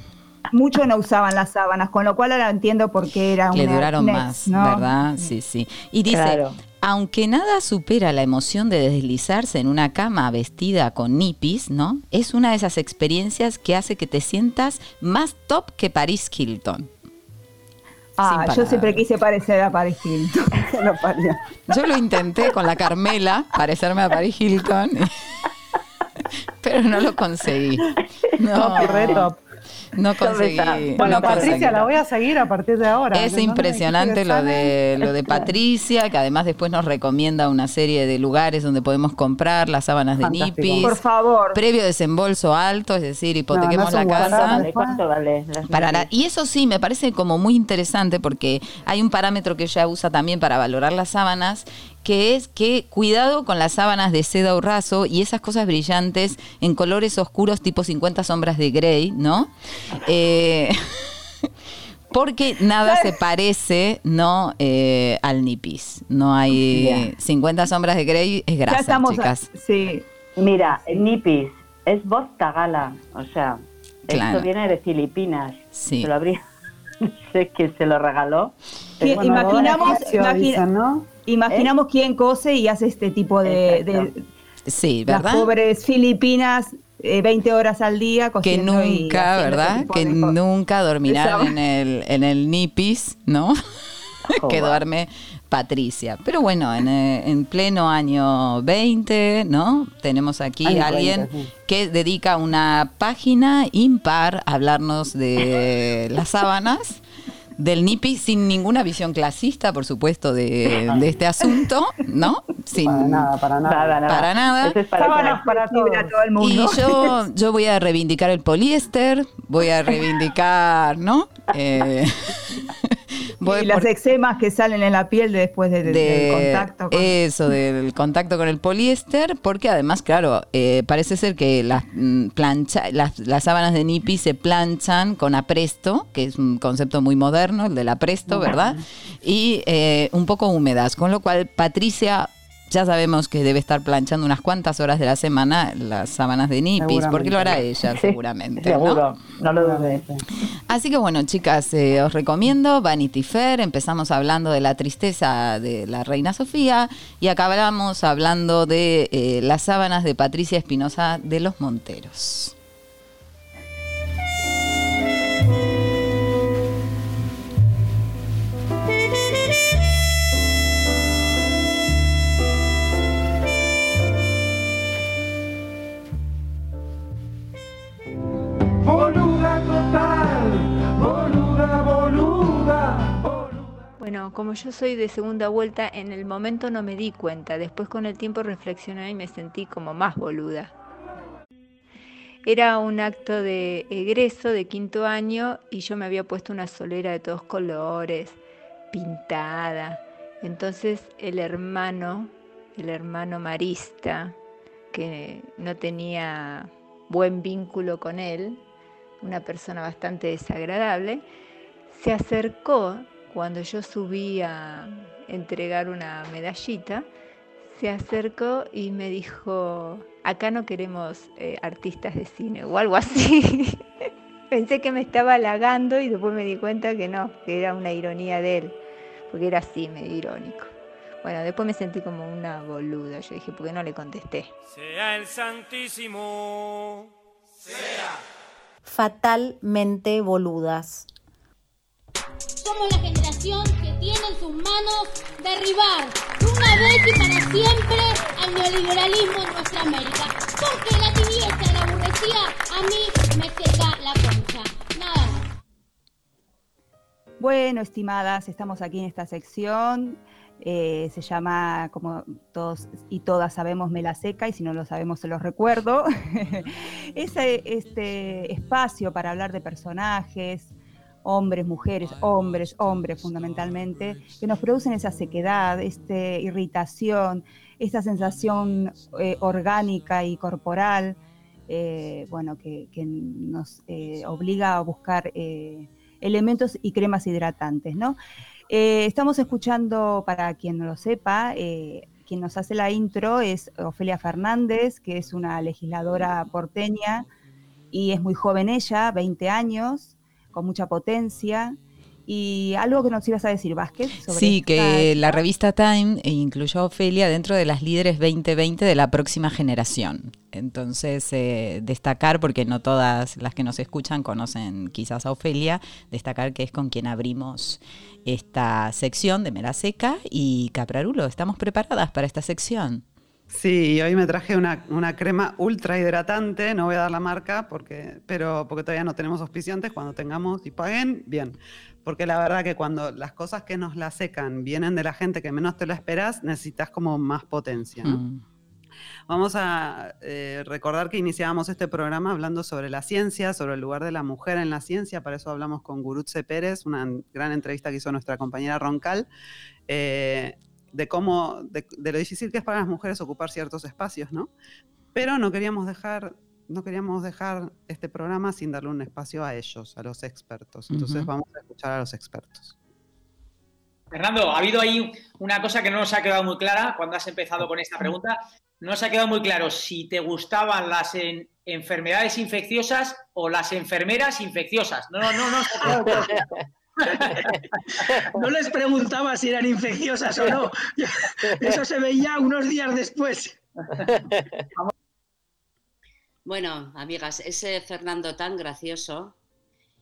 muchos no usaban las sábanas, con lo cual ahora entiendo por qué era le una duraron Next, más, ¿no? ¿verdad? Sí, sí. Y dice, Claro. aunque nada supera la emoción de deslizarse en una cama vestida con nipis, ¿no? Es una de esas experiencias que hace que te sientas más top que Paris Hilton. Ah, yo siempre quise parecer a Paris Hilton. Parió. Yo lo intenté con la Carmela, parecerme a Paris Hilton, pero no lo conseguí. No, Top y re top. no conseguí. Bueno, no Patricia, conseguí. la voy a seguir a partir de ahora. Es ¿En dónde impresionante lo de lo de Patricia, que además después nos recomienda una serie de lugares donde podemos comprar las sábanas de Fantástico. Nipis. Por favor. Previo desembolso alto, es decir, hipotequemos No, no es la casa. Vale, ¿Cuánto vale? Para la- y eso sí, me parece como muy interesante porque hay un parámetro que ella usa también para valorar las sábanas, que es que cuidado con las sábanas de seda o raso y esas cosas brillantes en colores oscuros tipo 50 sombras de Grey, ¿no? Eh, porque nada se parece, ¿no? Eh, al nipis. No hay Ya. 50 sombras de Grey, es ya grasa, a- chicas. sí. Mira, Nipis es voz tagala, o sea, Claro. esto viene de Filipinas. Sí. Se lo habría, no sé quién se lo regaló. ¿Quién- Bueno, imaginamos, ¿no? Imaginamos quién cose y hace este tipo de, Exacto. de- Sí, las ¿verdad? pobres filipinas eh, 20 horas al día que nunca, ¿verdad? este tipo Que nunca dormirán en el, en el nipis, ¿no? que Joder. duerme Patricia. Pero bueno, en, eh, en pleno año 20, ¿no? Tenemos aquí Año a alguien 20, sí. que dedica una página impar a hablarnos de las sábanas. Del NIPI sin ninguna visión clasista, por supuesto, de, de este asunto, ¿no? Sin, Para nada, para nada. Para nada. Eso es para todo el Y mundo. yo, yo voy a reivindicar el poliéster, voy a reivindicar, ¿no? Eh, voy y las eczemas que salen en la piel después de- de- de del contacto. con- eso, del contacto con el poliéster, porque además, claro, eh, parece ser que las, mm, plancha, las, las sábanas de Nipi se planchan con apresto, que es un concepto muy moderno, el del apresto, ¿verdad? Y eh, un poco húmedas, con lo cual Patricia... Ya sabemos que debe estar planchando unas cuantas horas de la semana las sábanas de Nipis, porque lo hará ella Sí, seguramente. ¿no? Seguro, no lo dudes. Así que bueno, chicas, eh, os recomiendo Vanity Fair. Empezamos hablando de la tristeza de la reina Sofía y acabamos hablando de eh, las sábanas de Patricia Espinosa de los Monteros. Boluda total, boluda, boluda, Bueno, como yo soy de segunda vuelta, en el momento no me di cuenta. Después con el tiempo reflexioné y me sentí como más boluda. Era un acto de egreso de quinto año y yo me había puesto una solera de todos colores, pintada. Entonces el hermano, el hermano marista, que no tenía buen vínculo con él, una persona bastante desagradable, se acercó cuando yo subí a entregar una medallita, se acercó y me dijo, acá no queremos eh, artistas de cine o algo así. Pensé que me estaba halagando y después me di cuenta que no, que era una ironía de él, porque era así, medio irónico. Bueno, después me sentí como una boluda. Yo dije, ¿por qué no le contesté? Sea el Santísimo. Sea. Fatalmente boludas. Somos la generación que tiene en sus manos derribar de una vez y para siempre al neoliberalismo en nuestra América. Porque la tibieza y la aburrecía a mí me seca la concha. Nada más. Bueno, estimadas, estamos aquí en esta sección. Eh, se llama, como todos y todas sabemos, Me la seca, y si no lo sabemos, se los recuerdo. Ese, este espacio para hablar de personajes, hombres, mujeres, hombres, hombres fundamentalmente, que nos producen esa sequedad, esta irritación, esta sensación eh, orgánica y corporal, eh, bueno, que, que nos eh, obliga a buscar eh, elementos y cremas hidratantes, ¿no? Eh, estamos escuchando, para quien no lo sepa, eh, quien nos hace la intro es Ofelia Fernández, que es una legisladora porteña y es muy joven ella, 20 años, con mucha potencia. Y algo que nos ibas a decir, Vázquez, sobre Sí, que la revista Time incluyó a Ofelia dentro de las líderes 2020 de la próxima generación. Entonces, eh, destacar, porque no todas las que nos escuchan conocen quizás a Ofelia, destacar que es con quien abrimos esta sección de Mera Seca y Caprarulo. Estamos preparadas para esta sección. Sí, hoy me traje una, una crema ultra hidratante, no voy a dar la marca, porque, pero porque todavía no tenemos auspiciantes, cuando tengamos y paguen, bien. Porque la verdad que cuando las cosas que nos la secan vienen de la gente que menos te lo esperas, necesitas como más potencia. ¿no? Mm. Vamos a eh, recordar que iniciábamos este programa hablando sobre la ciencia, sobre el lugar de la mujer en la ciencia. Para eso hablamos con Gurutze Pérez, una gran entrevista que hizo nuestra compañera Roncal, eh, de cómo, de, de lo difícil que es para las mujeres ocupar ciertos espacios, ¿no? Pero no queríamos dejar, no queríamos dejar este programa sin darle un espacio a ellos, a los expertos. Entonces vamos a escuchar a los expertos. Fernando, ha habido ahí una cosa que no nos ha quedado muy clara cuando has empezado con esta pregunta. No nos ha quedado muy claro si te gustaban las en- enfermedades infecciosas o las enfermeras infecciosas. No, no, no, no. No les preguntaba si eran infecciosas o no. Eso se veía unos días después. Bueno, amigas, ese Fernando tan gracioso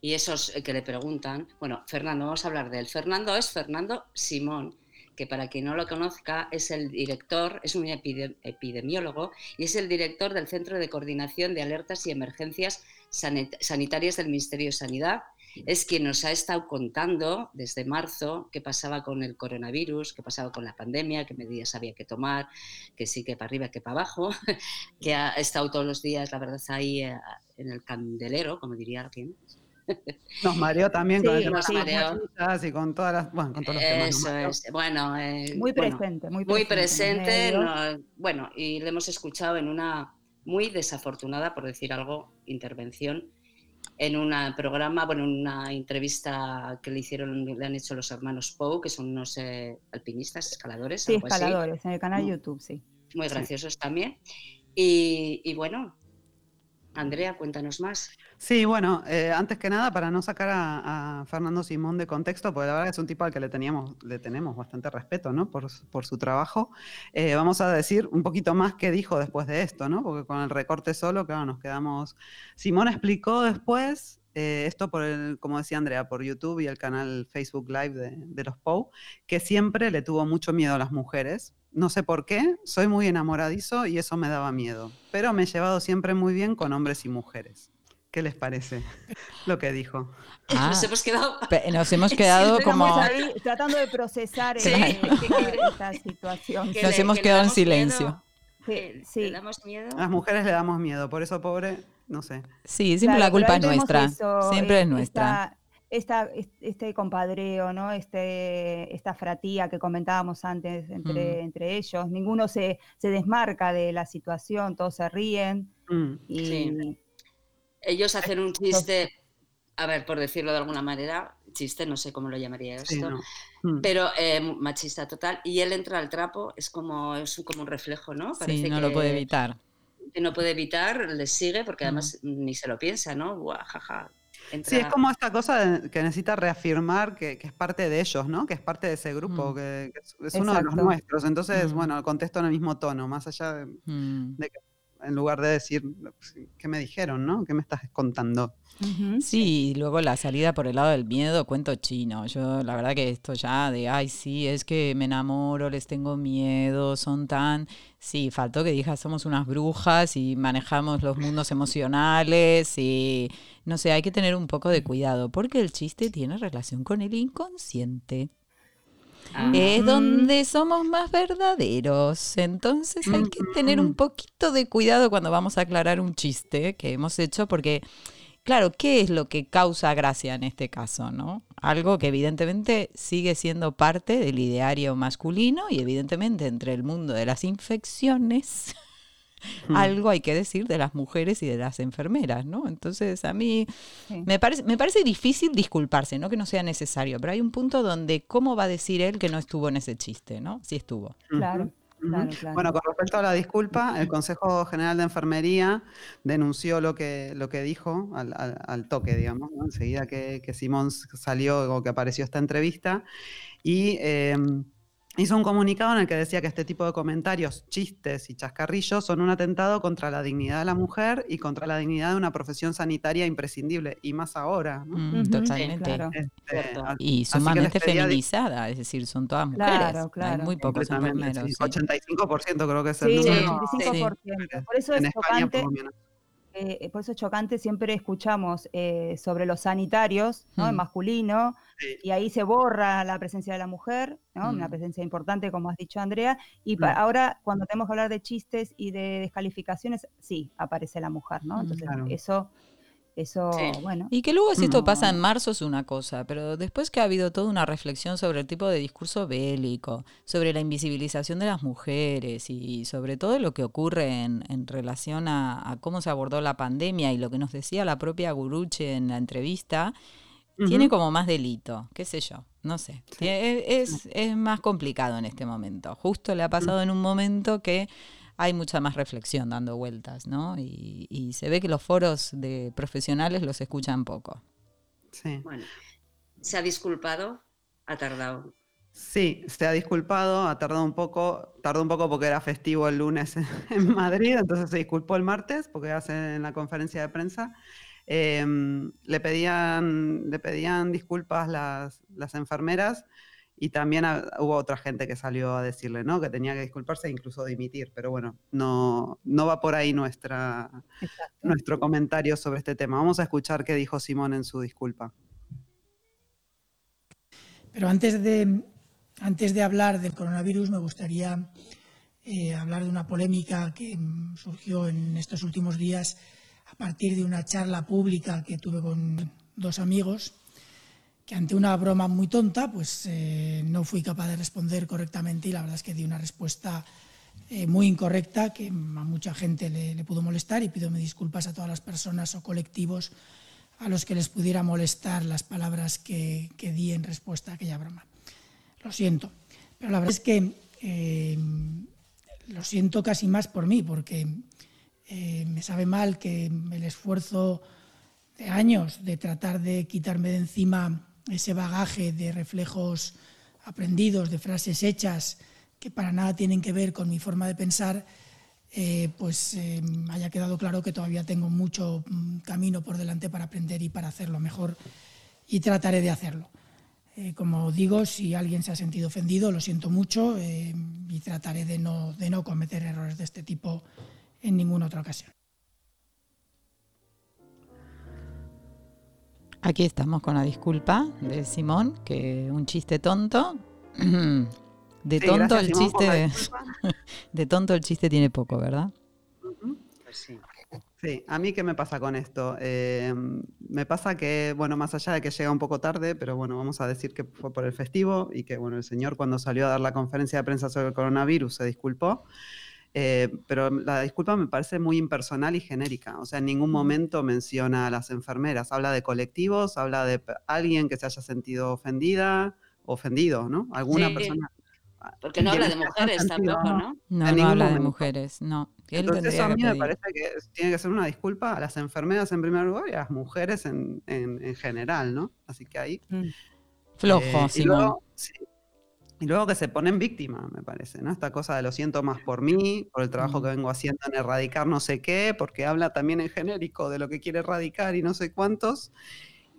y esos que le preguntan, bueno, Fernando, vamos a hablar de él. Fernando es Fernando Simón, que para quien no lo conozca es el director, es un epide- epidemiólogo y es el director del Centro de Coordinación de Alertas y Emergencias Sanit- Sanitarias del Ministerio de Sanidad. Es quien nos ha estado contando desde marzo qué pasaba con el coronavirus, qué pasaba con la pandemia, qué medidas había que tomar, que sí, que para arriba, que para abajo, que ha estado todos los días, la verdad, ahí eh, en el candelero, como diría alguien. Nos mareó también con Sí, el tema nos de las y con todas las, bueno, con todos los temas. Eso es. Bueno, eh, Muy presente, muy muy presente en los presente, no, bueno, y le hemos escuchado en una muy desafortunada, por decir algo, intervención en un programa, bueno, en una entrevista que le hicieron, le han hecho los hermanos Pou, que son unos eh, alpinistas, escaladores, Sí, algo así. escaladores, en el canal Muy- YouTube, sí. Muy Sí. graciosos también. Y, y bueno, Andrea, cuéntanos más. Sí, bueno, eh, antes que nada, para no sacar a, Fernando Simón de contexto, porque la verdad es un tipo al que le, teníamos, le tenemos bastante respeto, ¿no? Por su trabajo, eh, vamos a decir un poquito más qué dijo después de esto, ¿no? Porque con el recorte solo, claro, nos quedamos... Simón explicó después, eh, esto por el, como decía Andrea, por YouTube y el canal Facebook Live de, de los POU, que siempre le tuvo mucho miedo a las mujeres. No sé por qué, soy muy enamoradizo y eso me daba miedo, pero me he llevado siempre muy bien con hombres y mujeres. ¿Qué les parece lo que dijo? Ah, Nos hemos quedado. nos hemos quedado como... Estamos ahí tratando de procesar Sí. esta, esta situación. Que Nos le- hemos que quedado en miedo. Eh, ¿Le damos miedo? A las mujeres le damos miedo, por eso pobre, no sé. Sí, siempre Claro, la culpa es nuestra. eso, Siempre eh, es nuestra. Esta, esta- este compadreo, ¿no? Este, esta fratía que comentábamos antes entre, Mm. entre ellos. Ninguno se, se desmarca de la situación, todos se ríen. Mm. Y, Sí. Ellos hacen un chiste, a ver, por decirlo de alguna manera, chiste, no sé cómo lo llamaría Sí, esto, no. Mm. pero eh, machista total, y él entra al trapo, es como, es un- como un reflejo, ¿no? Sí, no lo puede evitar. Que no puede evitar, le sigue, porque Mm. además ni se lo piensa, ¿no? Buah, jaja. entra- Sí, es como esta cosa de- que necesita reafirmar que, que es parte de ellos, ¿no? Que es parte de ese grupo, Mm. que, que es, es uno de los nuestros. Entonces, Mm. bueno, contesto en el mismo tono, más allá de, Mm. de que, en lugar de decir, ¿qué me dijeron, no? ¿Qué me estás contando? Sí, y luego la salida por el lado del miedo, cuento chino. Yo la verdad que esto ya de, ay, sí, es que me enamoro, les tengo miedo, son tan... Sí, faltó que digas, somos unas brujas y manejamos los mundos emocionales y no sé, hay que tener un poco de cuidado porque el chiste tiene relación con el inconsciente. Ah. Es donde somos más verdaderos. Entonces hay que tener un poquito de cuidado cuando vamos a aclarar un chiste que hemos hecho porque, claro, ¿qué es lo que causa gracia en este caso? ¿no? Algo que evidentemente sigue siendo parte del ideario masculino y evidentemente entre el mundo de las infecciones. Algo hay que decir de las mujeres y de las enfermeras, ¿no? Entonces a mí Sí. me parece, me parece difícil disculparse, no que no sea necesario, pero hay un punto donde cómo va a decir él que no estuvo en ese chiste, ¿no? Sí estuvo. Claro. Claro, claro. Bueno, con respecto a la disculpa, el Consejo General de Enfermería denunció lo que, lo que dijo al, al- al toque, digamos, ¿no? enseguida que, que Simón salió o que apareció esta entrevista, y eh, hizo un comunicado en el que decía que este tipo de comentarios, chistes y chascarrillos son un atentado contra la dignidad de la mujer y contra la dignidad de una profesión sanitaria imprescindible, y más ahora. ¿no? Mm, totalmente. claro. Este, Y sumamente feminizada, es decir, son todas mujeres. Claro, Hay claro. muy pocos enfermeros. sí. sí. 85% creo que es el Sí, número. 85%. Por eso en es España, por lo menos. Eh, por eso es chocante, siempre escuchamos eh, sobre los sanitarios, ¿no? En Mm. masculino, y ahí se borra la presencia de la mujer, ¿no? Mm. Una presencia importante, como has dicho, Andrea. Y Mm. ahora, cuando tenemos que hablar de chistes y de descalificaciones, sí, aparece la mujer, ¿no? Mm, Entonces, claro. eso, eso, Sí. bueno. Y que luego si esto No. pasa en marzo es una cosa, pero después que ha habido toda una reflexión sobre el tipo de discurso bélico, sobre la invisibilización de las mujeres y sobre todo lo que ocurre en, en relación a, a cómo se abordó la pandemia y lo que nos decía la propia Guruche en la entrevista, tiene como más delito, qué sé yo, no sé. Tie- Es, es más complicado en este momento. Justo le ha pasado en un momento que hay mucha más reflexión dando vueltas, ¿no? Y, y se ve que los foros de profesionales los escuchan poco. Sí. Bueno, se ha disculpado, ha tardado. Sí, se ha disculpado, ha tardado un poco, tardó un poco porque era festivo el lunes en Madrid, entonces se disculpó el martes porque hace en la conferencia de prensa. Em, le, pedían, le pedían disculpas las, las enfermeras y también hubo otra gente que salió a decirle ¿no? que tenía que disculparse e incluso dimitir, pero bueno, no, no va por ahí nuestra, nuestro comentario sobre este tema. Vamos a escuchar qué dijo Simón en su disculpa. Pero antes de, antes de hablar del coronavirus, me gustaría eh, hablar de una polémica que mm, surgió en estos últimos días a partir de una charla pública que tuve con dos amigos, que ante una broma muy tonta, pues eh, no fui capaz de responder correctamente y la verdad es que di una respuesta eh, muy incorrecta que a mucha gente le, pudo molestar y pido mis disculpas a todas las personas o colectivos a los que les pudiera molestar las palabras que, di en respuesta a aquella broma. Lo siento, pero la verdad es que eh, lo siento casi más por mí, porque me sabe mal que el esfuerzo de años de tratar de quitarme de encima ese bagaje de reflejos aprendidos, de frases hechas que para nada tienen que ver con mi forma de pensar, eh, pues eh, haya quedado claro que todavía tengo mucho mm, camino por delante para aprender y para hacerlo mejor y trataré de hacerlo. Eh, como digo, si alguien se ha sentido ofendido, lo siento mucho eh, y trataré de no, de no cometer errores de este tipo en ninguna otra ocasión. Aquí estamos con la disculpa de Simón, que un chiste tonto. De Sí, tonto gracias, el Simón, chiste. De tonto el chiste tiene poco, ¿verdad? Pues sí. Sí, a mí qué me pasa con esto. Eh, me pasa que, bueno, más allá de que llega un poco tarde, pero bueno, vamos a decir que fue por el festivo y que, bueno, el señor cuando salió a dar la conferencia de prensa sobre el coronavirus se disculpó, eh, pero la disculpa me parece muy impersonal y genérica. O sea, en ningún momento menciona a las enfermeras. Habla de colectivos, habla de alguien que se haya sentido ofendida, ofendido, ¿no? Alguna Sí. persona. Porque no habla de mujeres sentido, tampoco, ¿no? No, En no ningún habla de mujeres, no. Él Entonces eso a mí me parece que tiene que ser una disculpa a las enfermeras en primer lugar y a las mujeres en, en- en general, ¿no? Así que ahí... Flojo, Eh, y Simón. luego, sí. Y luego que se ponen víctimas, me parece, ¿no? Esta cosa de lo siento más por mí, por el trabajo que vengo haciendo en erradicar no sé qué, porque habla también en genérico de lo que quiere erradicar y no sé cuántos.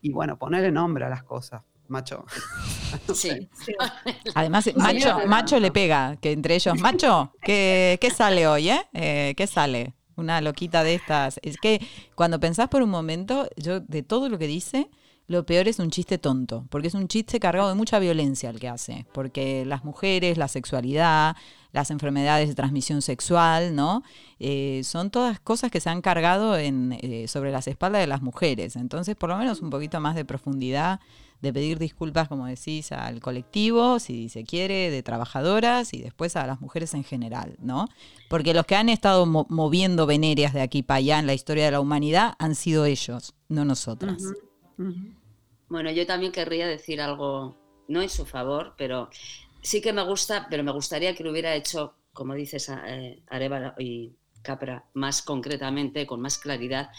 Y bueno, ponerle nombre a las cosas, macho. No sé. Además, Sí, macho, sí. macho le pega, que entre ellos, macho, ¿qué, qué sale hoy, eh? Eh, ¿Qué sale? Una loquita de estas. Es que cuando pensás por un momento, yo de todo lo que dice, lo peor es un chiste tonto, porque es un chiste cargado de mucha violencia el que hace, porque las mujeres, la sexualidad, las enfermedades de transmisión sexual, ¿no? Eh, son todas cosas que se han cargado en, eh, sobre las espaldas de las mujeres. Entonces, por lo menos un poquito más de profundidad, de pedir disculpas, como decís, al colectivo, si se quiere, de trabajadoras y después a las mujeres en general, ¿no? Porque los que han estado mo- moviendo venerias de aquí para allá en la historia de la humanidad han sido ellos, no nosotras. Bueno, yo también querría decir algo, no en su favor, pero sí que me gusta, pero me gustaría que lo hubiera hecho, como dices, eh, Arevalo y Capra, más concretamente, con más claridad.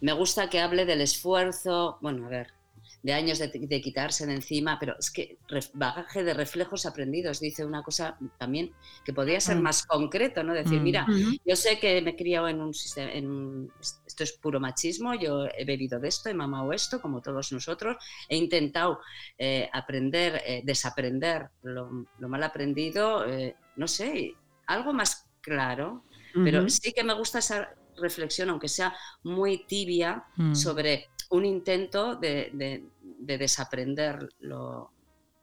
Me gusta que hable del esfuerzo, bueno, a ver, de años de, de quitarse de encima, pero es que bagaje de reflejos aprendidos, dice una cosa también que podría ser Mm. más concreto, ¿no? Decir, Mm. mira, yo sé que me he criado en un sistema, en esto es puro machismo, yo he bebido de esto, he mamado esto, como todos nosotros, he intentado eh, aprender, eh, desaprender lo, lo mal aprendido, eh, no sé, algo más claro, pero sí que me gusta esa reflexión, aunque sea muy tibia, Mm. sobre un intento de, de- de desaprender lo,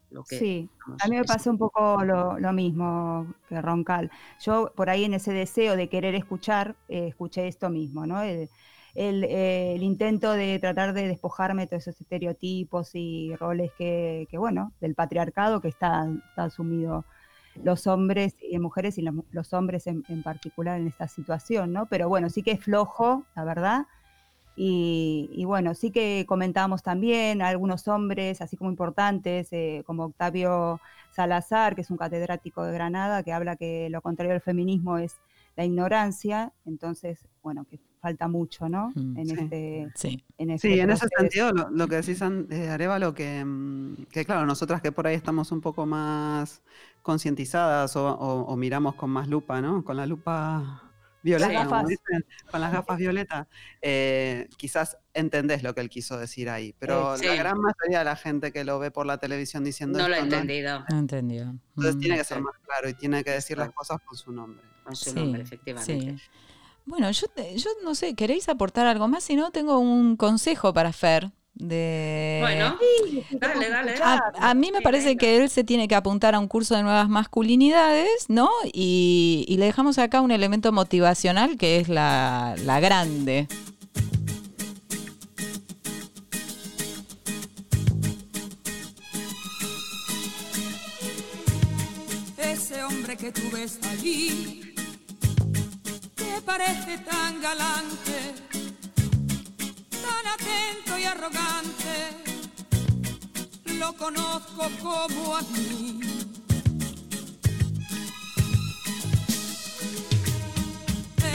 lo que... Sí, a mí me pasó un poco lo, lo mismo que Roncal. Yo por ahí en ese deseo de querer escuchar, eh, escuché esto mismo, ¿no? El, el, eh, el intento de tratar de despojarme de todos esos estereotipos y roles que, que, bueno, del patriarcado que está, está asumido los hombres y mujeres y los hombres en, en particular en esta situación, ¿no? Pero bueno, sí que es flojo, la verdad. Y, y bueno, sí que comentábamos también a algunos hombres, así como importantes, eh, como Octavio Salazar, que es un catedrático de Granada, que habla que lo contrario del feminismo es la ignorancia. Entonces, bueno, que falta mucho, ¿no? Mm, En sí. este, Sí. en este Sí, en ese sentido, lo, lo que decís, eh, Arevalo, que, mm, que claro, nosotras que por ahí estamos un poco más concientizadas o, o- o miramos con más lupa, ¿no? Con la lupa violeta, Las como gafas. dicen, con las gafas violetas, eh, quizás entendés lo que él quiso decir ahí, pero Eh, sí. la gran mayoría de la gente que lo ve por la televisión diciendo No lo he esto entendido. No entendió. Entonces Mm. tiene que ser más claro y tiene que decir las cosas con su nombre. Con su Sí, nombre, efectivamente. sí. Bueno, yo, te- yo no sé, ¿queréis aportar algo más? Si no, tengo un consejo para Fer. De... Bueno, dale, dale. A, a mí me parece que él se tiene que apuntar a un curso de nuevas masculinidades, ¿no? Y, y le dejamos acá un elemento motivacional que es la, la grande. Ese hombre que tú ves allí, que parece tan galante, tan atento y arrogante, lo conozco como a mí.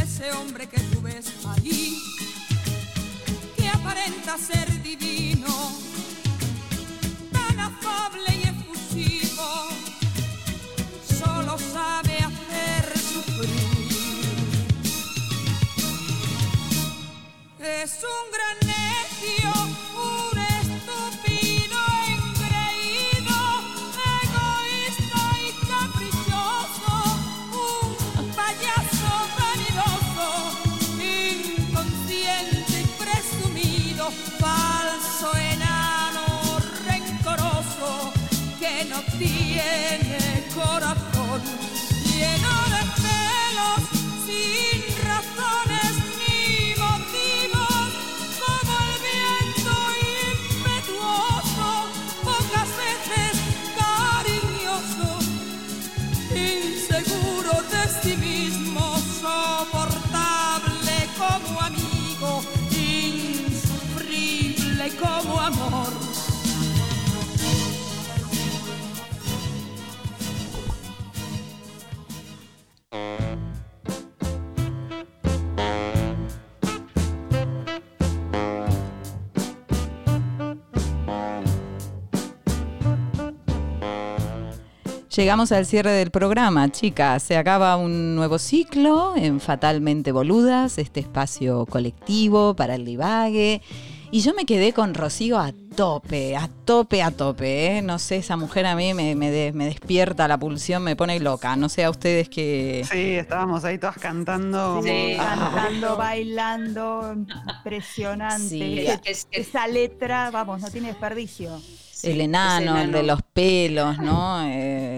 Ese hombre que tú ves allí, que aparenta ser divino, tan afable y efusivo solo sabe hacer sufrir. Es un gran necio, un estúpido engreído, egoísta y caprichoso, un payaso vanidoso, inconsciente y presumido, falso enano rencoroso que no tiene corazón, lleno de celos, sin Llegamos al cierre del programa, chicas. Se acaba un nuevo ciclo en Fatalmente Boludas, este espacio colectivo para el divague. Y yo me quedé con Rocío a tope, a tope, a tope. ¿eh? No sé, esa mujer a mí me, me, de- me despierta la pulsión, me pone loca. No sé a ustedes que... Sí, estábamos ahí todas cantando. Sí, cantando, bailando, impresionante. Sí. Es Esa letra, vamos, no tiene desperdicio. El enano, el de los pelos, ¿no?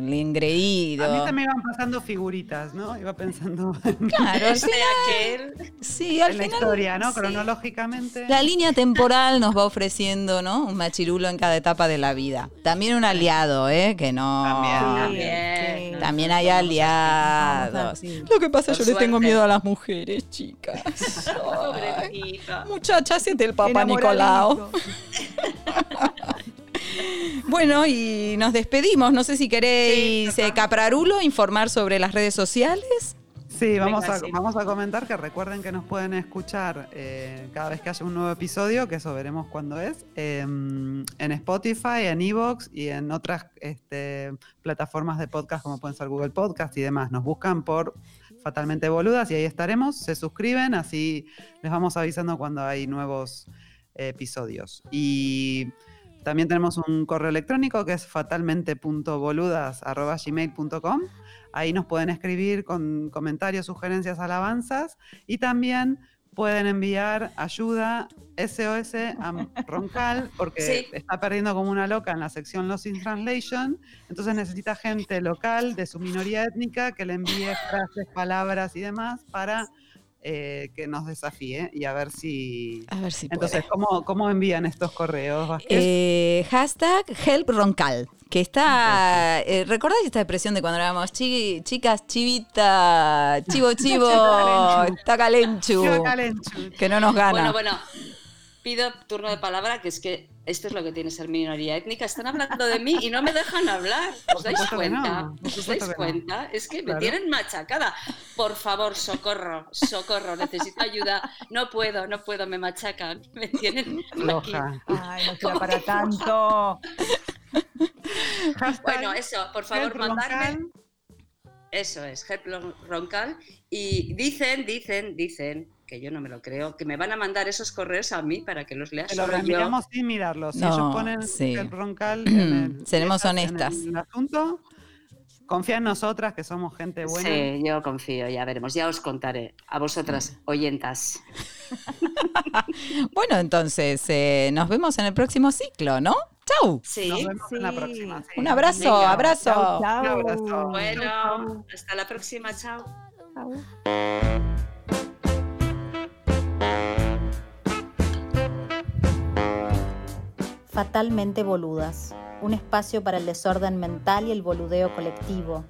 El engreído. A mí me iban pasando figuritas, ¿no? Iba pensando Claro, Este, final- aquel. Sí, al en la final- historia, ¿no? sí. Cronológicamente. La línea temporal nos va ofreciendo, ¿no? Un machirulo en cada etapa de la vida. También un aliado, ¿eh? Que no. También. También hay aliados. sí. Lo que pasa, Por yo le tengo suerte. miedo a las mujeres, chicas. Pobrecita. Muchacha, siete el Papa Enamoradito. Nicolau. Bueno, y nos despedimos. No sé si queréis, eh, Caprarulo, informar sobre las redes sociales. Sí, vamos, Venga, a, sí. vamos a comentar que recuerden que nos pueden escuchar eh, cada vez que haya un nuevo episodio, que eso veremos cuándo es, eh, en Spotify, en Evox y en otras este, plataformas de podcast como pueden ser Google Podcast y demás. Nos buscan por Fatalmente Boludas y ahí estaremos. Se suscriben, así les vamos avisando cuando hay nuevos eh, episodios. Y también tenemos un correo electrónico que es fatalmente.boludas.gmail.com. Ahí nos pueden escribir con comentarios, sugerencias, alabanzas y también pueden enviar ayuda SOS a Roncal porque Sí. está perdiendo como una loca en la sección Lost in Translation. Entonces necesita gente local de su minoría étnica que le envíe frases, palabras y demás para eh, que nos desafíe y a ver si... A ver si Entonces, ¿cómo, cómo envían estos correos? Eh, hashtag HelpRoncal, que está... Eh, ¿Recordáis esta expresión de cuando éramos chi- chicas, chivita, chivo, chivo, calenchu. Que no nos gana. Bueno, bueno. Pido turno de palabra, que es que esto es lo que tiene ser minoría étnica. Están hablando de mí y no me dejan hablar. ¿Os dais cuenta? no, ¿Os dais no. cuenta? Es que me tienen machacada. Por favor, socorro, socorro, necesito ayuda. No puedo, no puedo, me machacan. Me tienen aquí. Floja. Ay, no será para tanto. Bueno, eso, por favor, mandarme. Eso es, Help Ron- Roncal. Y dicen, dicen, dicen, que yo no me lo creo, que me van a mandar esos correos a mí para que los lea Te lo solo yo. reenviamos sin mirarlo. Si No, ellos ponen sí. el roncal en el, Seremos en honestas. el asunto, confía en nosotras que somos gente buena. Sí, yo confío, ya veremos, ya os contaré. A vosotras, oyentas. Bueno, entonces eh, nos vemos en el próximo ciclo, ¿no? ¡Chau! Sí. Nos vemos en la próxima. sí. Un abrazo, Venga. abrazo. Chau, chau. Un abrazo. Bueno, hasta la próxima, chao. Fatalmente Boludas, un espacio para el desorden mental y el boludeo colectivo,